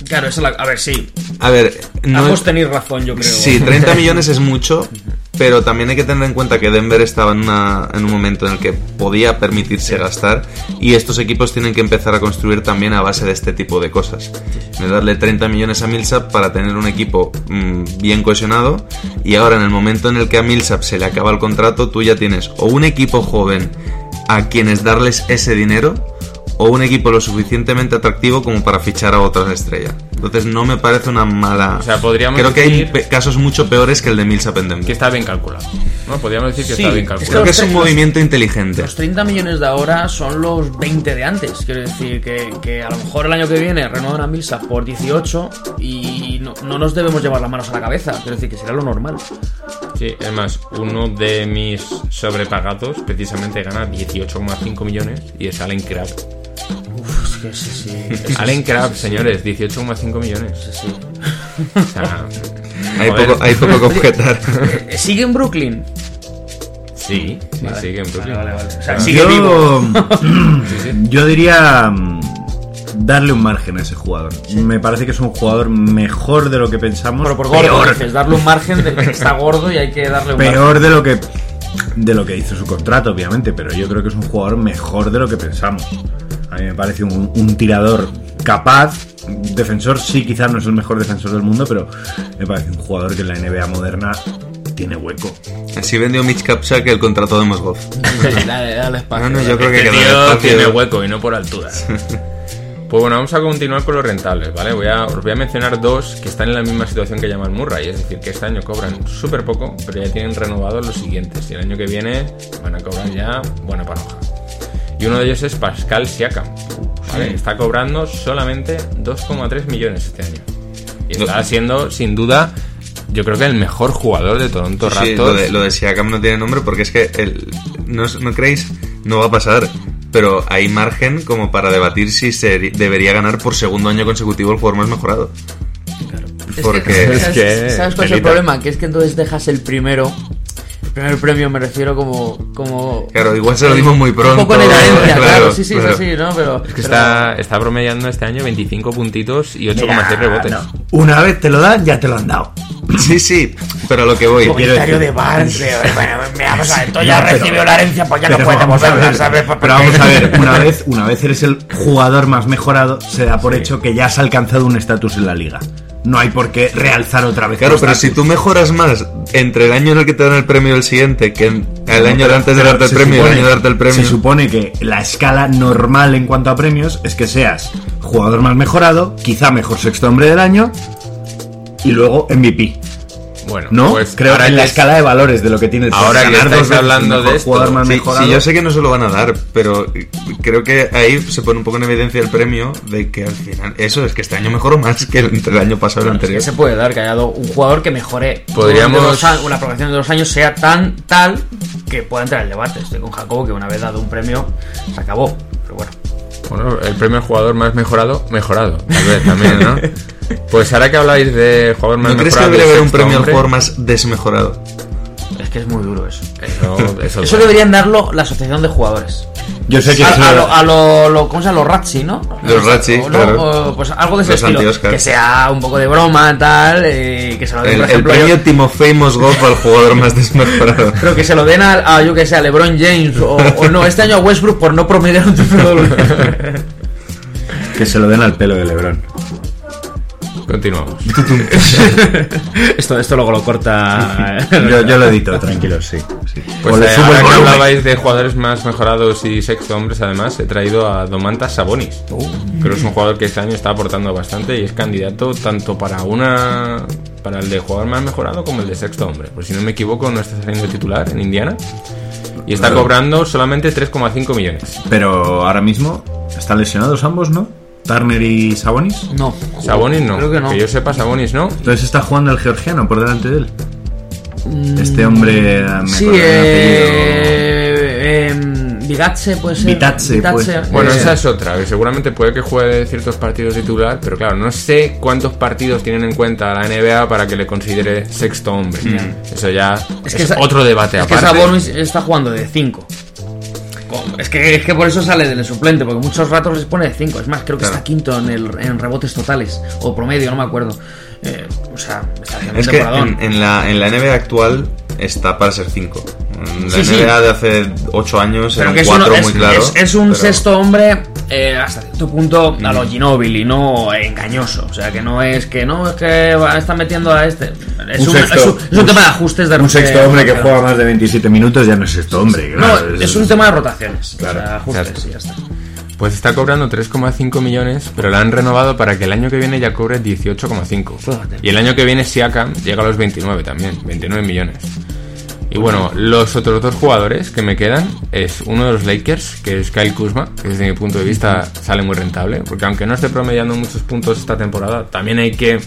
Claro, esa es la. A ver, sí. A ver, no Ambos es- tenéis razón, yo creo. Sí, 30 millones es mucho, pero también hay que tener en cuenta que Denver estaba en, un momento en el que podía permitirse gastar y estos equipos tienen que empezar a construir también a base de este tipo de cosas. De darle 30 millones a Millsap para tener un equipo mm, bien cohesionado y ahora en el momento en el que a Millsap se le acaba el contrato, tú ya tienes o un equipo joven a quienes darles ese dinero o un equipo lo suficientemente atractivo como para fichar a otras estrellas. Entonces no me parece una mala... O sea, podríamos Creo que hay decir- casos mucho peores que el de Millsap en Denver. Que está bien calculado. ¿no? Podríamos decir que Sí, está bien calculado. Creo que es un los- movimiento inteligente. Los 30 millones de ahora son los 20 de antes. Quiero decir que, que a lo mejor el año que viene renuevan a Milsa por 18 y no, no nos debemos llevar las manos a la cabeza. Quiero decir que será lo normal. Sí, es más, uno de mis sobrepagados precisamente gana 18,5 millones y es Allen Crab. Es que sí, sí. Allen Crab, señores, 18,5 millones. sí. O sea, Hay poco, hay poco que objetar. ¿Sigue en Brooklyn? Sí, sí, sigue en Brooklyn. Vale, vale, vale. O sea, sigue vivo. yo diría mm, darle un margen a ese jugador. Me parece que es un jugador mejor de lo que pensamos. Pero por gordo, peor, dices, darle un margen de que está gordo y hay que darle un margen. peor de lo que de lo que hizo su contrato, obviamente, pero yo creo que es un jugador mejor de lo que pensamos. A mí me parece un, un tirador capaz, defensor sí, quizás no es el mejor defensor del mundo, pero me parece un jugador que en la NBA moderna tiene hueco. Así vendió Mitch Kapchak el contrato de Mosgov. dale, dale espacio. No, no, yo creo que Este tío tiene hueco y no por altura. Pues bueno, vamos a continuar con los rentables, ¿vale? Voy a, os voy a mencionar dos que están en la misma situación que Jamal Murray, es decir, que este año cobran súper poco, pero ya tienen renovados los siguientes, y el año que viene van a cobrar ya buena panoja. Y uno de ellos es Pascal Siakam, ¿vale? Está cobrando solamente 2,3 millones este año. Y está siendo, sin duda, yo creo que el mejor jugador de Toronto Sí, Raptors. lo de, lo de Siakam no tiene nombre porque es que el, no, no creéis, no va a pasar. Pero hay margen como para debatir si se debería ganar por segundo año consecutivo el jugador más mejorado. Es Porque que, es ¿sabes, que- ¿sabes cuál es el problema? Que es que entonces dejas el primero. El primer premio me refiero como. como Claro, igual se lo dimos muy pronto. Un poco en herencia, claro, Claro, sí, sí, claro. es así, ¿no? Pero. Es que está, está promediando este año 25 puntitos y 8,6 rebotes. Una vez te lo dan, ya te lo han dado. Sí, sí, pero a lo que voy. Comentario de Barnes, bueno, vamos a ver, tú ya recibió la herencia, pues ya Pero vamos a ver, Pero vamos a ver, una vez, una vez eres el jugador más mejorado, se da por hecho que ya has alcanzado un estatus en la liga. No hay por qué realzar otra vez. Claro, pero datos. si tú mejoras más entre el año en el que te dan el premio y el siguiente que el año antes de darte el premio y el supone- año de darte el premio. Se supone que la escala normal en cuanto a premios es que seas jugador más mejorado, quizá mejor sexto hombre del año y luego MVP. Bueno, ¿No? pues Creo ahora que en la escala de valores de lo que tiene Ahora que estáis dos hablando de esto, jugador más Sí, mejorado. sí, yo sé que no se lo van a dar, pero creo que ahí se pone un poco en evidencia el premio de que al final eso es que este año mejoró más que el, entre el año pasado y el anterior. Que se puede dar que haya dado un jugador que mejore Podríamos- durante los a- o la progresión de los años sea tan tal que pueda entrar en el debate. Estoy con Jacobo que una vez dado un premio se acabó. Pero bueno. Bueno, el premio al jugador más mejorado, mejorado, tal vez también, ¿no? Pues ahora que habláis de jugador más ¿No crees que debería haber un sexto premio al jugador más desmejorado? Es que es muy duro eso. Eso, eso, Eso deberían darlo la asociación de jugadores. Yo sé que A, eso- a lo, a lo, lo- ¿Cómo se llama? Los Ratchi, ¿no? Los Ratchi, O claro. o, pues algo de ese Los estilo. anti-Oscar. Que sea un poco de broma, tal. eh, que se lo den, El, por el ejemplo. premio yo- Timofey Mosgov al jugador más desmejorado. Pero que se lo den a, a, yo que sé, a LeBron James o, o no, este año a Westbrook por no promediar un triple doble. que se lo den al pelo de Lebron. Continuamos. esto, esto luego lo corta. Yo, yo lo edito, tranquilo, sí. sí. Pues O le eh, ahora que hablabais de jugadores más mejorados y sexto hombres, además, he traído a Domantas Sabonis. Creo que es un jugador que este año está aportando bastante y es candidato tanto para una para el de jugador más mejorado como el de sexto hombre. Por si no me equivoco, no está saliendo titular en Indiana. Y está cobrando solamente 3,5 millones. Pero ahora mismo están lesionados ambos, ¿no? Turner y Sabonis. No. Sabonis no. Creo que no. yo sepa, Sabonis no. Entonces está jugando el georgiano por delante de él. Este hombre. eh, me Sí, del apellido. eh, eh, Vigatse puede ser. Vitatse, pues. Bueno, eh, esa es otra. que Seguramente puede que juegue ciertos partidos titular, pero claro, no sé cuántos partidos tienen en cuenta la NBA para que le considere sexto hombre. Eso ya es, esa- otro debate es que aparte. Sabonis está jugando de 5. Es que, es que por eso sale del suplente, porque muchos ratos les pone de 5. Es más, creo que Claro. está quinto en, el, en rebotes totales, o promedio, no me acuerdo. Eh, o sea, está haciendo Es un que en, en la, en la NBA actual está para ser 5. En la Sí, sí. NBA de hace 8 años Pero era un es, uno- 4 es- muy claro. es- es un pero- sexto hombre eh, hasta cierto punto a Mm. lo Ginobili, no engañoso. O sea, que no es que no, es que va, está metiendo a este. Es un, Un sexto- es un- es un tema de ajustes de Un sexto hombre que juega más de 27 minutos ya no es sexto hombre. No, claro, es un tema de rotaciones. Claro, o sea, ajustes y ya está. Pues está cobrando 3,5 millones, pero la han renovado para que el año que viene ya cobre 18,5. Fíjate. Y el año que viene Siakam llega a los 29 también, 29 millones. Y bueno, los otros dos jugadores que me quedan es uno de los Lakers, que es Kyle Kuzma, que desde mi punto de vista sale muy rentable, porque aunque no esté promediando muchos puntos esta temporada, también hay que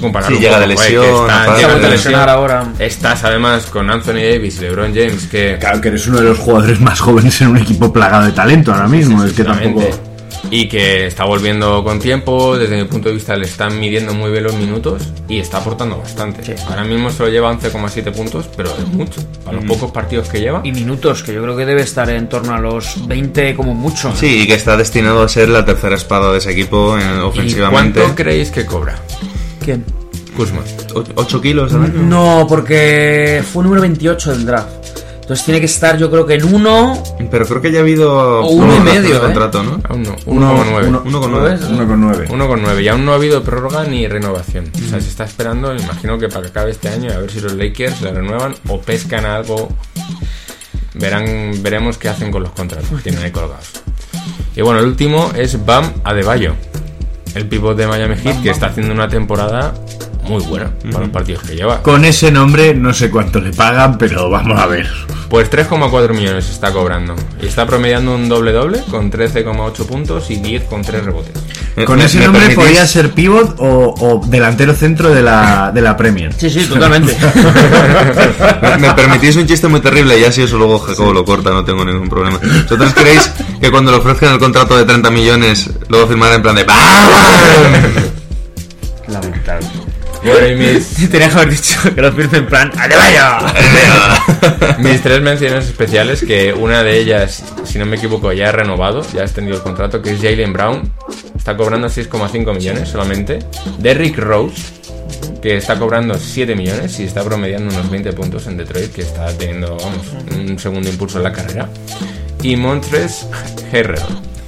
comparar Sí, llega poco, de lesión, está- llega de lesionar lesión. ahora. Estás además con Anthony Davis y LeBron James, que Claro que eres uno de los jugadores más jóvenes en un equipo plagado de talento ahora mismo. es que tampoco. Y que está volviendo con tiempo, desde mi punto de vista le están midiendo muy bien los minutos y está aportando bastante. Ahora mismo solo lleva 11,7 puntos, pero es mucho. Para los pocos partidos que lleva. Y minutos, que yo creo que debe estar en torno a los 20 como mucho. Sí, y que está destinado a ser la tercera espada de ese equipo eh, ¿Y ofensivamente. cuánto creéis que cobra? ¿Quién? Kuzma. 8 kilos al año. No, porque fue número 28 del draft. Entonces tiene que estar, yo creo que en uno. Pero creo que ya ha habido O uno y medio, de ¿eh? contrato, ¿no? Aún no. Uno- 1,9. uno- Uno con ¿Lo nueve. ves? Uno con nueve. 1,9. Y aún no ha habido prórroga ni renovación. O sea, se está esperando, imagino que para que acabe este año, a ver si los Lakers le renuevan o pescan algo. Verán, veremos qué hacen con los contratos que tienen ahí colgados. Y bueno, el último es Bam Adebayo, el pivot de Miami Heat, que está haciendo una temporada muy buena para los partidos que lleva. Con ese nombre no sé cuánto le pagan, pero vamos a ver. Pues 3,4 millones está cobrando. Y está promediando un doble-doble con 13,8 puntos y 10 con 3 rebotes. Con ¿me- ese nombre permitís? podría ser pivot o, o delantero centro de la, de la Premier. Sí, sí, totalmente. ¿Me, permitís un chiste muy terrible? Ya si eso luego Jacobo lo corta, no tengo ningún problema. ¿Vosotros creéis que cuando le ofrezcan el contrato de 30 millones, luego firmará en plan de ¡BAM! Bueno, y mis, Tenía que haber dicho que lo firme en plan. ¡Adebayo! mis tres menciones especiales, que una de ellas, si no me equivoco, ya ha renovado, ya ha extendido el contrato, que es Jalen Brown. Está cobrando 6,5 millones solamente. Derrick Rose, que está cobrando 7 millones y está promediando unos 20 puntos en Detroit, que está teniendo, vamos, un segundo impulso en la carrera. Y Montres Harrell.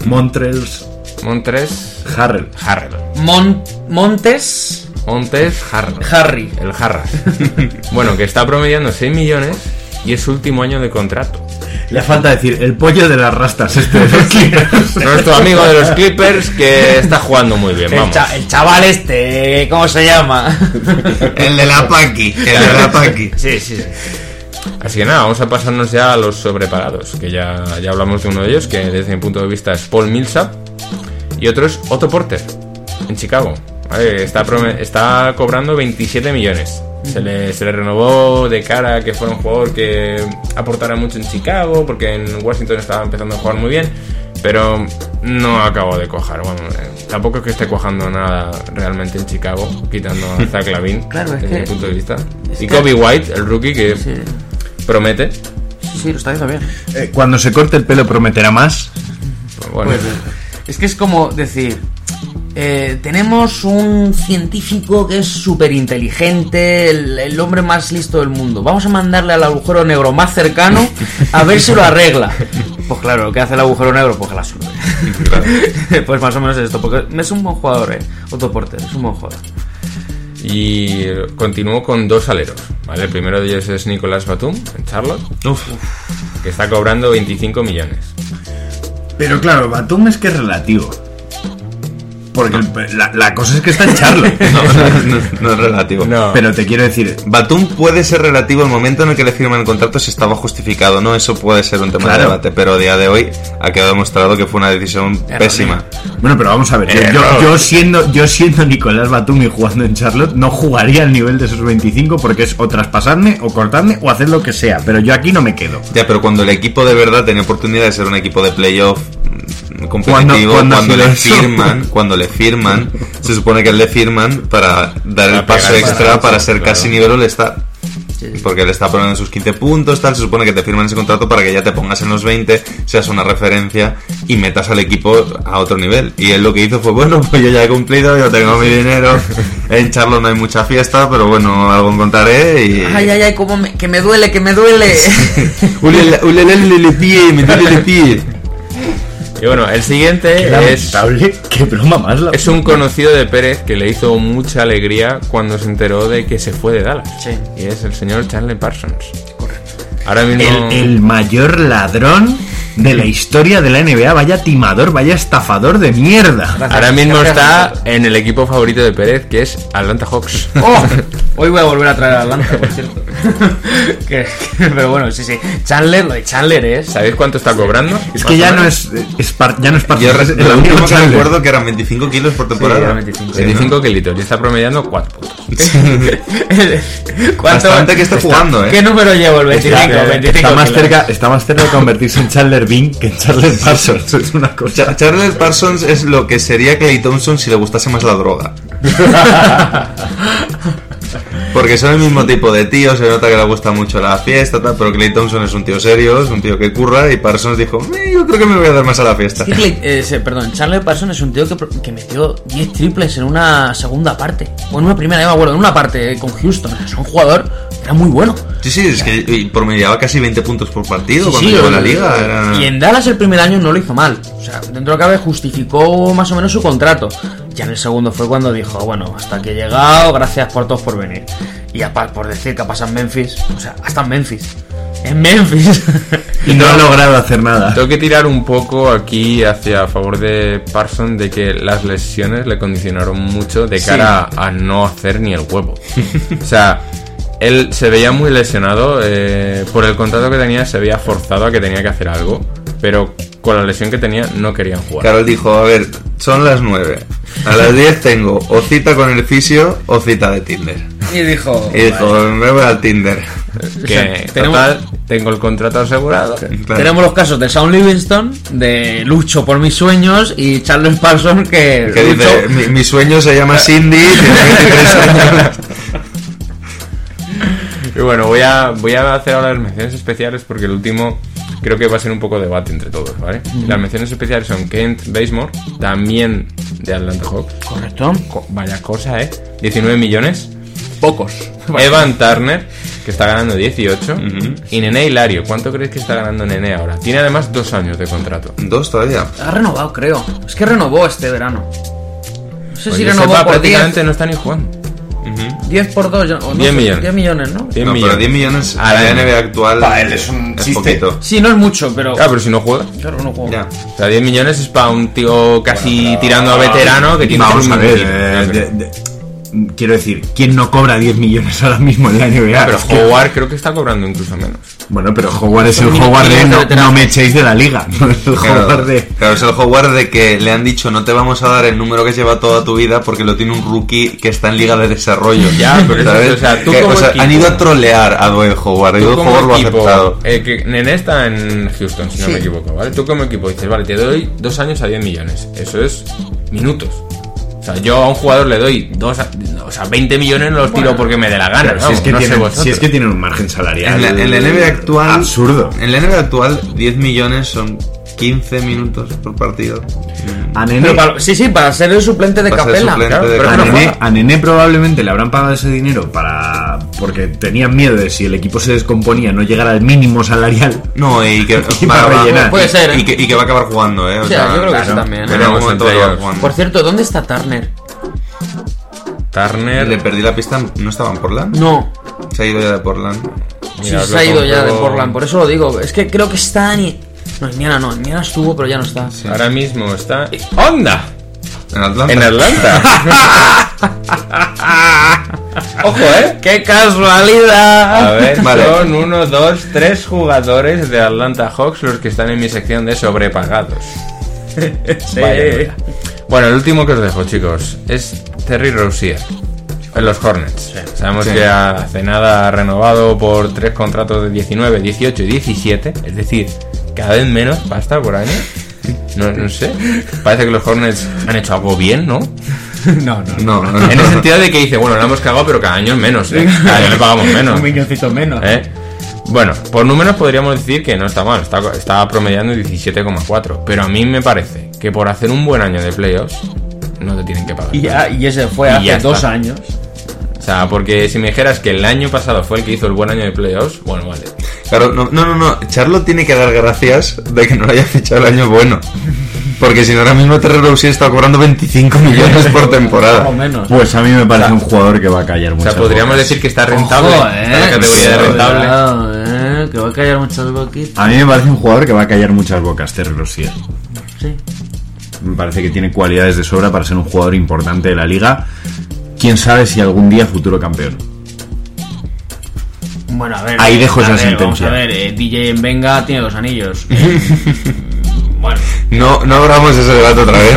Montrels Montres Harrell. Harrell. Mon- Montes Montes Harris. Harry. El Jarras. bueno, que está promediando 6 millones y es su último año de contrato. Le falta decir, el pollo de las rastas este de los Clippers. Nuestro amigo de los Clippers que está jugando muy bien, El, vamos. cha- el chaval este, ¿cómo se llama? El de la Paki. El de la Paki. sí, sí, sí. Así que nada, vamos a pasarnos ya a los sobrepagados, que ya, ya hablamos de uno de ellos, que desde mi punto de vista es Paul Millsap, y otro es Otto Porter, en Chicago. ¿Vale? Está, está cobrando 27 millones. Se le, se le renovó de cara a que fuera un jugador que aportara mucho en Chicago, porque en Washington estaba empezando a jugar muy bien, pero no acabó de. Bueno, eh, tampoco es que esté cuajando nada realmente en Chicago, quitando a Zach Lavin, Claro, es desde que- mi punto de vista. Y que- Kobe White, el rookie, que Sí, promete. sí, sí, lo está haciendo bien. Eh, Cuando se corte el pelo prometerá más. Pues bueno, Pues, es que es como decir, eh, tenemos un científico que es súper inteligente, el, el hombre más listo del mundo. Vamos a mandarle al agujero negro más cercano a ver si lo arregla. Pues claro, ¿qué hace el agujero negro? Pues la sube. pues más o menos es esto, porque es un buen jugador, eh. Otto Porter, es un buen jugador. y continúo con dos aleros. ¿vale? El primero de ellos es Nicolás Batum, en Charlotte, que está cobrando 25 millones. Pero claro, Batum es que es relativo. Porque el- la, la cosa es que está en Charlotte. No, no, no, no es relativo. No. Pero te quiero decir, Batum puede ser relativo el momento en el que le firman el contrato si estaba justificado, ¿no? Eso puede ser un tema de debate, pero a día de hoy ha quedado demostrado que fue una decisión pésima. Bueno, pero vamos a ver, yo, yo- siendo yo siendo Nicolás Batum y jugando en Charlotte, no jugaría al nivel de esos 25 porque es o traspasarme, o cortarme, o hacer lo que sea. Pero yo aquí no me quedo. Ya, pero cuando el equipo de verdad tenía oportunidad de ser un equipo de playoff competitivo, Cuando- cuando, cuando le firman, cuando le firman, se supone que le firman para dar el Para paso extra para ser claro. casi nivel All-Star. Porque él está poniendo sus 15 puntos, tal, se supone que te firman ese contrato para que ya te pongas en los 20, seas una referencia y metas al equipo a otro nivel. Y él lo que hizo fue, bueno, pues yo ya he cumplido, yo tengo mi dinero, en Charlo no hay mucha fiesta, pero bueno, algo encontraré y... Ay, ay, ay, como me- que me duele, que me duele. Ulele, ulele, ulele, pie, me duele el pie. Y bueno, el siguiente es, Lamentable, qué broma más la... es un conocido de Pérez que le hizo mucha alegría cuando se enteró de que se fue de Dallas. Sí. Y es el señor Charlie Parsons. Ahora mismo... el, el mayor ladrón de la historia de la NBA. Vaya timador, vaya estafador de mierda. Ahora mismo Gracias. está en el equipo favorito de Pérez, que es Atlanta Hawks. Oh, hoy voy a volver a traer a Atlanta, por cierto. Que- que- pero bueno, sí, sí. Chandler, lo de Chandler es. ¿Sabéis cuánto está cobrando? Es que ya no es, es par- ya no es parte Yo es re- el lo último que recuerdo que eran 25 kilos por temporada. era 25. Sí, ¿no? 25 kilitos y está promediando 4 puntos. ¿Cuánto- Bastante que está jugando, ¿eh? ¿Qué número llevo? El 25, Está, 25. está más kilos. cerca, está más cerca de convertirse en Chandler Que en Chandler Parsons. Es una cosa. Cha- Charles Parsons es lo que sería Clay Thompson si le gustase más la droga. Porque son el mismo tipo de tío, se nota que le gusta mucho la fiesta, tal, pero Clay Thompson es un tío serio, es un tío que curra y Parsons dijo, "Eh, yo creo que me voy a dar más a la fiesta. Es que Clay- eh, perdón, Chandler Parsons es un tío que, que metió 10 triples en una segunda parte. O en una primera, ya me acuerdo, en una parte eh, con Houston. Es un jugador que era muy bueno. Sí, sí, es que y promediaba casi 20 puntos por partido Sí, cuando sí, llegó a la liga. era- Y en Dallas el primer año no lo hizo mal. O sea, dentro de lo que cabe justificó más o menos su contrato. Ya en el segundo fue cuando dijo, bueno, hasta que he llegado, gracias por todos por venir. Y aparte por decir que ha pasado en Memphis, o sea, hasta en Memphis. En Memphis. Y no ha logrado hacer nada. Tengo que tirar un poco aquí hacia a favor de Parson de que las lesiones le condicionaron mucho de cara a, a no hacer ni el huevo. o sea, él se veía muy lesionado, eh, por el contrato que tenía se veía forzado a que tenía que hacer algo, pero con la lesión que tenía no querían jugar. Carol dijo, a ver, son las 9. A las 10 tengo o cita con el fisio o cita de Tinder. y dijo... Y dijo, me voy al Tinder. Que tenemos- total, tengo el contrato asegurado. Claro. Tenemos los casos de Sean Livingston, de Lucho por mis sueños y Charles Parsons que, Que dice, mi, mi sueño se llama Cindy, tiene 23 años. Y bueno, voy a, voy a hacer ahora las menciones especiales porque el último creo que va a ser un poco debate entre todos, ¿vale? Las menciones especiales son Kent Basemore, también de Atlanta Hawks. Correcto. Co- Vaya cosa, ¿eh? 19 millones. Pocos. Evan Turner, que está ganando 18. Ujú. Y Nene Hilario, ¿cuánto crees que está ganando Nene ahora? Tiene además dos años de contrato. Dos todavía. Ha renovado, creo. Es que renovó este verano. No sé Pues si renovó sepa, por 10. prácticamente no está ni jugando. 10 por 2, no 10 sé, millones. 10 millones, ¿no? 10 no, millones. pero 10 millones a la. NBA actual Para él es un chiste. poquito. Sí, no es mucho, pero. Claro, pero si no juega. Claro, no juego. Ya. O sea, 10 millones es para un tío casi tirando a veterano que tiene Vamos un a ver, eh, pero- de- de- quiero decir, ¿quién no cobra 10 millones ahora mismo en la NBA? pero Es que- Howard creo que está cobrando incluso menos. Bueno, pero Howard es el Howard de no, no me echéis de la liga. No es el Claro, Howard de. claro, es el Howard de que le han dicho no te vamos a dar el número que lleva toda tu vida porque lo tiene un rookie que está en liga de desarrollo. Ya, pero eso- ¿Sabes? o sea, tú Que, como o sea, equipo- han ido a trolear a Dwight Howard como Howard lo ha aceptado. eh, que Nene está en Houston, si no me equivoco, ¿vale? Tú como equipo dices, vale, te doy dos años a 10 millones. Eso es minutos. O sea, yo a un jugador le doy dos, o sea, 20 millones no los tiro porque me dé la gana. Si, es que no tienen, si es que tienen un margen salarial. En la, en la NBA actual. Absurdo. En la NBA actual, 10 millones son 15 minutos por partido. A Nene, para- sí, sí, para ser el suplente de Capela. suplente claro, de pero a, que no Nene, juega. a Nene probablemente le habrán pagado ese dinero para porque tenían miedo de si el equipo se descomponía no llegar al mínimo salarial. No, y que, Y para rellenar. Puede ser, ¿eh? y, que, y que va a acabar jugando, ¿eh? O O sea, yo creo que sí también, ¿eh? En algún Veremos momento entre va a acabar ellos. jugando. Por cierto, ¿dónde está Turner? Turner. Le perdí la pista, ¿no estaba en Portland? No, Se ha ido ya de Portland. sí, se ha ido ya de Portland, por eso lo digo. Es que creo que está en. No, Indiana no, Indiana estuvo, pero ya no está. Ahora mismo está. ¡Onda! En Atlanta. En Atlanta. Ojo, ¿eh? ¡Qué casualidad! A ver, Vale. son uno, dos, tres jugadores de Atlanta Hawks los que están en mi sección de sobrepagados. Sí. Bueno, el último que os dejo, chicos, es Terry Rozier. En los Hornets. Sabemos que hace nada ha renovado por tres contratos de 19, 18 y 17. Es decir, cada vez menos pasta por año. No, no sé. Parece que los Hornets han hecho algo bien, ¿no? No, no. No, no, En el sentido de que dice, bueno, lo hemos cagado, pero cada año es menos. ¿eh? Cada año le pagamos menos. Un milloncito menos. ¿Eh? Bueno, por números podríamos decir que no está mal, está, está promediando 17,4. Pero a mí me parece que por hacer un buen año de playoffs, no te tienen que pagar. Y, ya- y ese fue Y hace dos está. años. O sea, porque si me dijeras que el año pasado fue el que hizo el buen año de playoffs, bueno, vale. Claro, no, no, no, no. Charlo tiene que dar gracias de que no lo haya fichado el año bueno. Porque si no, ahora mismo Terry Rozier está cobrando 25 millones por temporada. Más o menos. Pues a mí me parece un jugador que va a callar O mucho. sea, podríamos decir que está rentable. Ojo, la categoría de rentable. cuidado, eh, que va a callar muchas boquitas. A mí me parece un jugador que va a callar muchas bocas, Terry Rozier. Sí. Me parece que tiene cualidades de sobra para ser un jugador importante de la liga. Quién sabe si algún día futuro campeón. Bueno, a ver. Ahí dejo a esa ver, sentencia. Vamos a ver, eh, DJ en Venga tiene dos anillos. Eh, bueno, No, no abramos ese debate otra vez.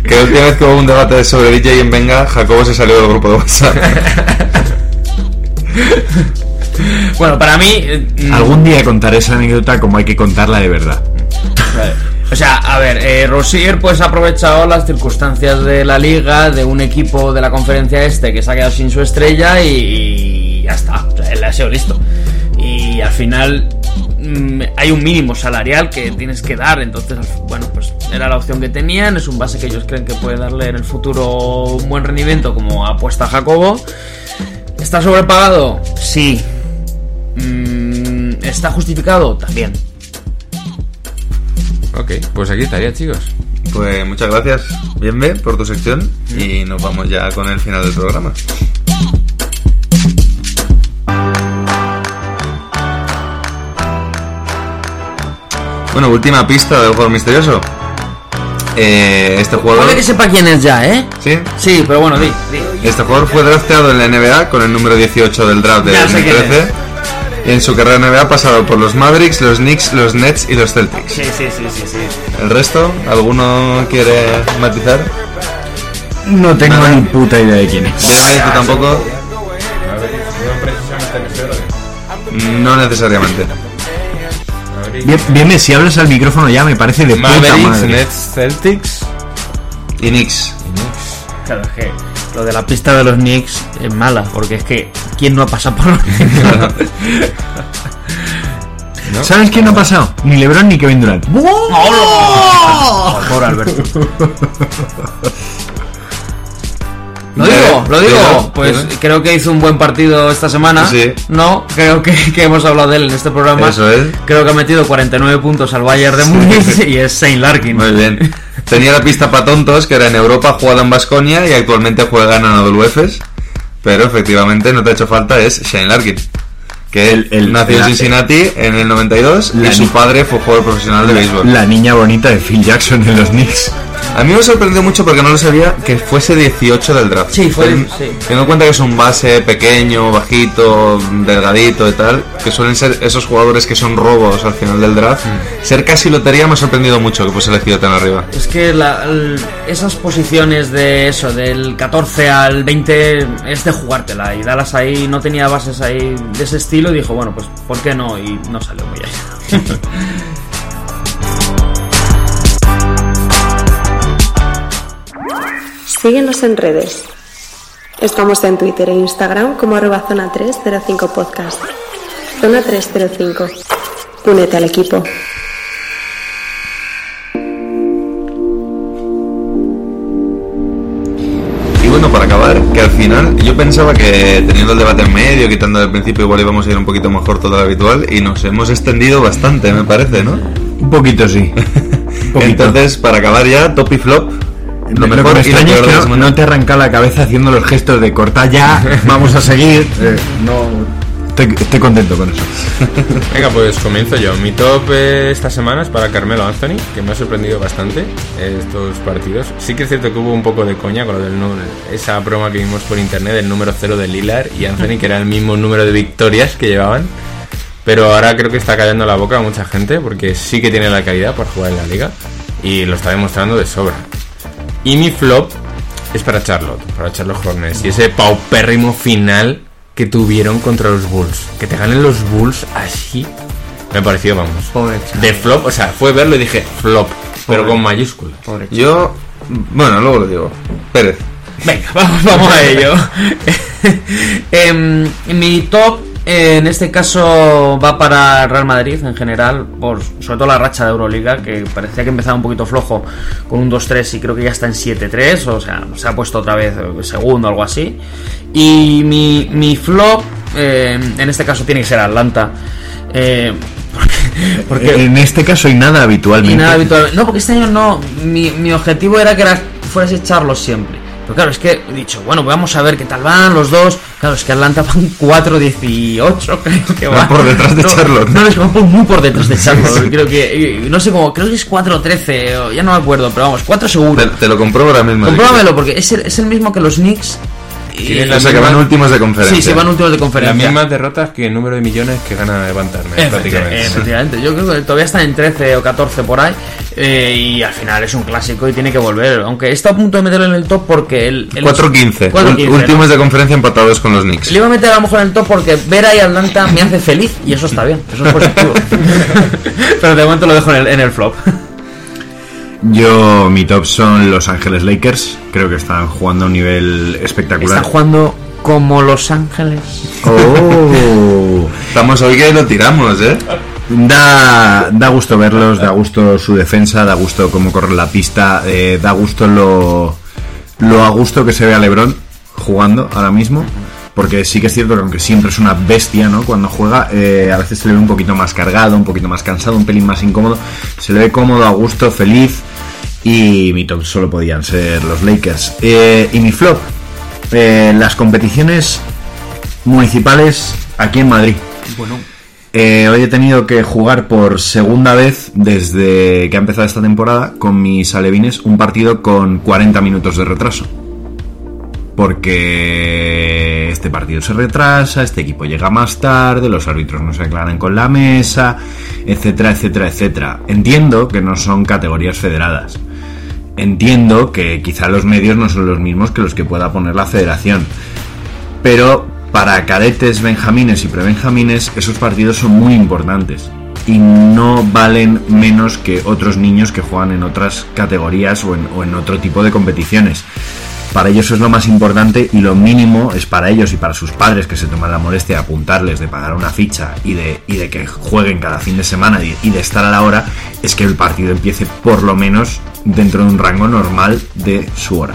que la última vez que hubo un debate sobre DJ en Venga, Jacobo se salió del grupo de WhatsApp. bueno, para mí. eh, mm, Algún día contaré esa anécdota como hay que contarla de verdad. O sea, a ver, eh, Rosier pues ha aprovechado las circunstancias de la liga, de un equipo de la conferencia este que se ha quedado sin su estrella y ya está. O sea, él ha sido listo. Y al final mm, hay un mínimo salarial que tienes que dar, entonces, bueno, pues era la opción que tenían, es un base que ellos creen que puede darle en el futuro un buen rendimiento como apuesta Jacobo. ¿Está sobrepagado? Sí. Mm, ¿Está justificado? También. Ok, pues aquí estaría, chicos. Pues muchas gracias, Bienve, por tu sección. Y nos vamos ya con el final del programa. Bueno, última pista del jugador misterioso. Eh, este jugador. Puede que sepa quién es ya, ¿eh? ¿Sí? Sí, pero bueno, di, di. Este jugador fue drafteado en la NBA con el número 18 del draft de Ya sé quién 2013. Y en su carrera en NBA ha pasado por los Mavericks, los Knicks, los Nets y los Celtics. Sí, sí, sí, sí, sí. ¿El resto? ¿Alguno quiere matizar? No tengo Nada. ni puta idea de quién es. Bienvenido tú tampoco. No necesariamente. Bien, bien, si hablas al micrófono ya me parece de puta Mavericks, madre. Nets, Celtics. Y Knicks. Claro, es que lo de la pista de los Knicks es mala, porque es que ¿quién no ha pasado por los Knicks? ¿Sabes quién no ha pasado? Ni LeBron ni Kevin Durant. Por Alberto. Lo digo, lo digo. Pero- Pues pero- creo que hizo un buen partido esta semana. Sí. No, creo que, que hemos hablado de él en este programa. Eso es. Creo que ha metido 49 puntos al Bayern de Múnich y es Saint Larkin. Muy bien. Tenía la pista para tontos, que era en Europa, jugado en Basconia y actualmente juega en Efes. pero efectivamente no te ha hecho falta es Shane Larkin. Que él, El- nació en la- Cincinnati en el 92 La y su padre fue jugador profesional de béisbol. La niña bonita de Phil Jackson en los Knicks. A mí me sorprendió mucho porque no lo sabía que fuese 18 del draft. Sí, fue- Ten- sí. Teniendo en cuenta que es un base pequeño, bajito, delgadito y tal, que suelen ser esos jugadores que son robos al final del draft, Mm. ser casi lotería me ha sorprendido mucho que fuese elegido tan arriba. Es que la- el- esas posiciones de eso, del 14 al 20, es de jugártela. Y Dallas ahí no tenía bases ahí de ese estilo y dijo, bueno, pues ¿por qué no? Y no salió muy allá. Síguenos en redes. Estamos en Twitter e Instagram como arroba zona 305 podcast. Zona 305. Únete al equipo. Y bueno, para acabar, que al final yo pensaba que teniendo el debate en medio, quitando el principio, igual íbamos a ir un poquito mejor todo lo habitual y nos hemos extendido bastante, me parece, ¿no? Un poquito sí. Un poquito. Entonces, para acabar ya, top y flop. Lo Lo mejor y es que no, te arranca la cabeza haciendo los gestos de cortar ya, vamos a seguir. Eh, no. Estoy, estoy contento con eso. Venga, pues comienzo yo. Mi top eh, esta semana es para Carmelo Anthony, que me ha sorprendido bastante eh, estos partidos. Sí que es cierto que hubo un poco de coña con lo del esa broma que vimos por internet del número 0 de Lillard y Anthony, que era el mismo número de victorias que llevaban. Pero ahora creo que está callando la boca a mucha gente porque sí que tiene la calidad para jugar en la liga y lo está demostrando de sobra. Y mi flop es para Charlotte, para Charlotte Hornets. Y ese paupérrimo final que tuvieron contra los Bulls. Que te ganen los Bulls así. Me pareció, vamos. Pobre. De flop, o sea, fue verlo y dije flop, pero con mayúsculas. Yo, bueno, luego lo digo. Pérez. Venga, vamos, vamos a ello. Em, mi top eh, en este caso va para Real Madrid en general, por sobre todo la racha de Euroliga, que parecía que empezaba un poquito flojo con un 2-3 y creo que ya está en 7-3, o sea, se ha puesto otra vez segundo o algo así. Y mi, mi flop, eh, en este caso tiene que ser Atlanta. eh, porque, porque en este caso y nada habitualmente. y nada habitual. No, porque este año no. Mi, mi objetivo era que era, fueras echarlos siempre. Pero claro, es que he dicho, bueno, vamos a ver qué tal van los dos. Claro, es que Atlanta van 4-18, creo que Van por detrás de No, Charlotte. No, es que van muy por detrás de Charlotte. creo que, y- no sé cómo, creo que es 4-13, o ya no me acuerdo, pero vamos, 4 seguro. Te, te lo compruebo ahora mismo. Compruébamelo, porque es el, es el mismo que los Knicks. Y, O sea, que van últimos de conferencia. sí, sí, van últimos de Las conferencia. mismas derrotas que el número de millones que gana Levantarme, prácticamente. Efectivamente, yo creo que todavía están en 13 o 14 por ahí eh, y al final es un clásico y tiene que volver. Aunque está a punto de meterlo en el top porque el, el 4-15. 4-15, Ul- ¿no? Últimos de conferencia empatados con los Knicks. Le iba a meter a lo mejor en el top porque ver ahí a Atlanta me hace feliz y eso está bien, eso es positivo. Pero de momento lo dejo en el, en el flop. Yo, mi top son Los Ángeles Lakers. Creo que están jugando a un nivel espectacular. Están jugando como Los Ángeles. Oh. Estamos hoy que lo tiramos, ¿eh? Da, da gusto verlos, da gusto su defensa, da gusto cómo corre la pista, eh, da gusto lo, lo a gusto que se ve a Lebron jugando ahora mismo. Porque sí que es cierto que aunque siempre es una bestia, ¿no? Cuando juega, eh, a veces se le ve un poquito más cargado, un poquito más cansado, un pelín más incómodo. Se le ve cómodo, a gusto, feliz. Y mi top solo podían ser los Lakers. Eh, y mi flop, eh, las competiciones municipales aquí en Madrid. Eh, hoy he tenido que jugar por segunda vez desde que ha empezado esta temporada con mis alevines un partido con 40 minutos de retraso. Porque este partido se retrasa, este equipo llega más tarde, los árbitros no se aclaran con la mesa, etcétera, etcétera, etcétera. Entiendo que no son categorías federadas. Entiendo que quizá los medios no son los mismos que los que pueda poner la federación. Pero para cadetes, benjamines y prebenjamines, esos partidos son muy importantes. Y no valen menos que otros niños que juegan en otras categorías o en, o en otro tipo de competiciones. Para ellos es lo más importante y lo mínimo es para ellos y para sus padres que se toman la molestia de apuntarles, de pagar una ficha y de, y de que jueguen cada fin de semana y, de estar a la hora, es que el partido empiece por lo menos dentro de un rango normal de su hora.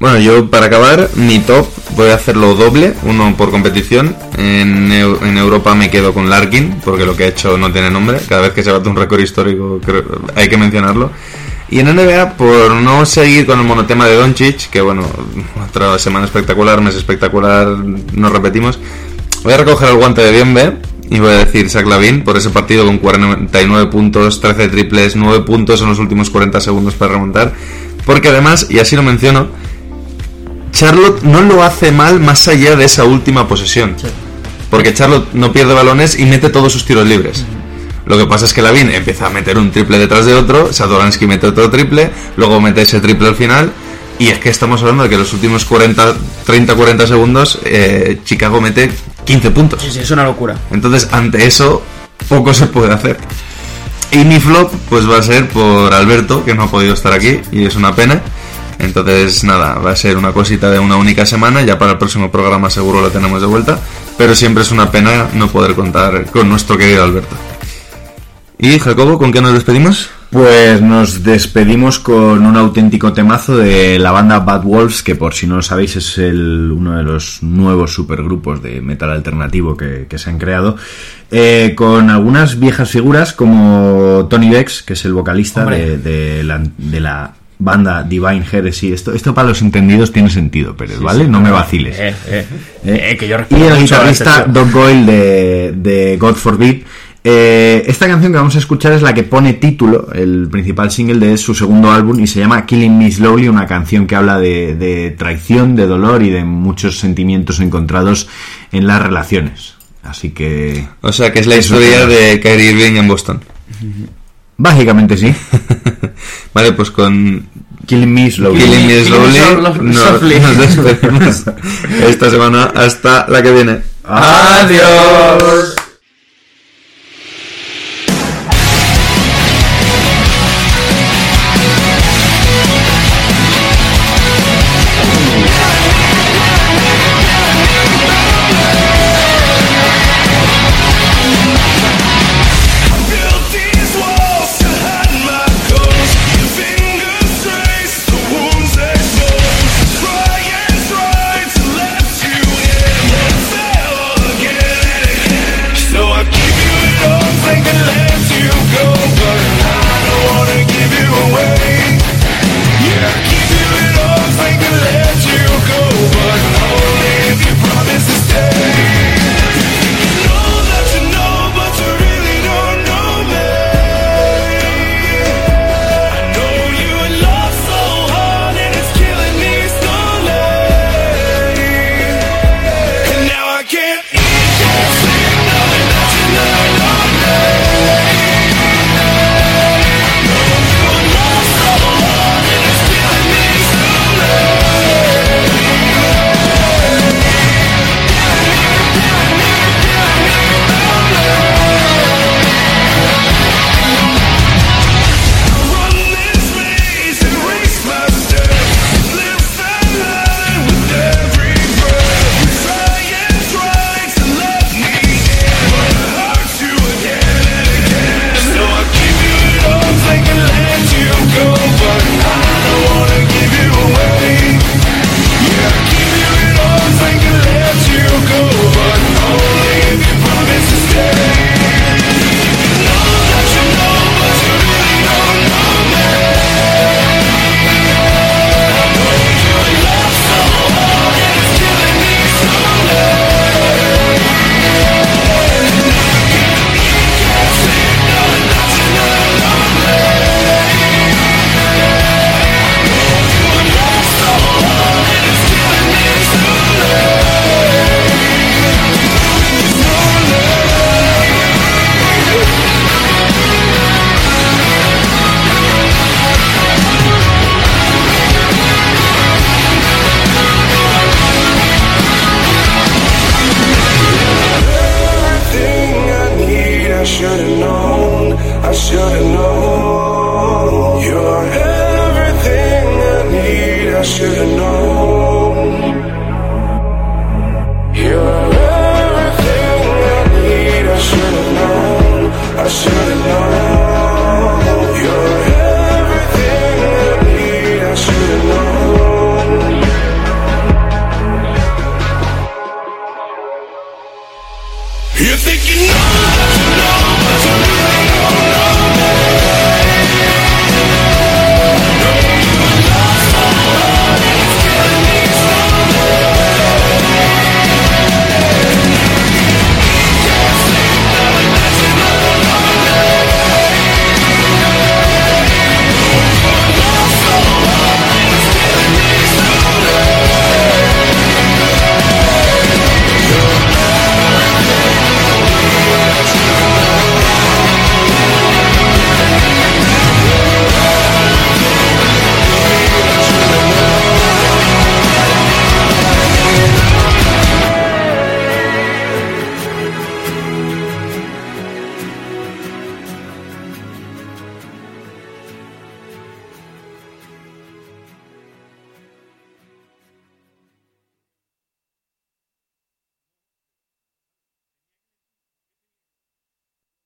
Bueno, yo para acabar, mi top voy a hacerlo doble, uno por competición. En, en Europa me quedo con Larkin, porque lo que ha hecho no tiene nombre. Cada vez que se bate un récord histórico hay que mencionarlo. Y en NBA, por no seguir con el monotema de Doncic, que bueno, otra semana espectacular, mes espectacular, nos repetimos, voy a recoger el guante de Bienve y voy a decir Zach Lavin por ese partido con 49 puntos, 13 triples, 9 puntos en los últimos 40 segundos para remontar. Porque además, y así lo menciono, Charlotte no lo hace mal más allá de esa última posesión. Porque Charlotte no pierde balones y mete todos sus tiros libres. Lo que pasa es que Lavin empieza a meter un triple detrás de otro, Satoransky mete otro triple, luego mete ese triple al final. Y es que estamos hablando de que los últimos 40, 30-40 segundos eh, Chicago mete 15 puntos. Sí, sí, es una locura. Entonces, ante eso, poco se puede hacer. Y mi flop, pues va a ser por Alberto, que no ha podido estar aquí, y es una pena. Entonces, nada, va a ser una cosita de una única semana, ya para el próximo programa seguro lo tenemos de vuelta, pero siempre es una pena no poder contar con nuestro querido Alberto. Y Jacobo, ¿con qué nos despedimos? Pues nos despedimos con un auténtico temazo de la banda Bad Wolves, que por si no lo sabéis es el, uno de los nuevos supergrupos de metal alternativo que, que se han creado, eh, con algunas viejas figuras como Tony Vex, que es el vocalista de, de la, de la banda Divine Heresy. Esto, esto para los entendidos tiene sentido, pero ¿vale? no me vaciles. Eh, eh, que yo y el guitarrista excepción. Doc Goyle de, de God Forbid. Eh, esta canción que vamos a escuchar es la que pone título, el principal single de su segundo álbum y se llama Killing Me Slowly, una canción que habla de, de traición, de dolor y de muchos sentimientos encontrados en las relaciones. Así que O sea, que es la historia de Kyrie Irving en Boston. básicamente sí. Vale, pues con Killing Me Slowly. Killing Me Slowly nos despedimos esta semana hasta la que viene. Adiós.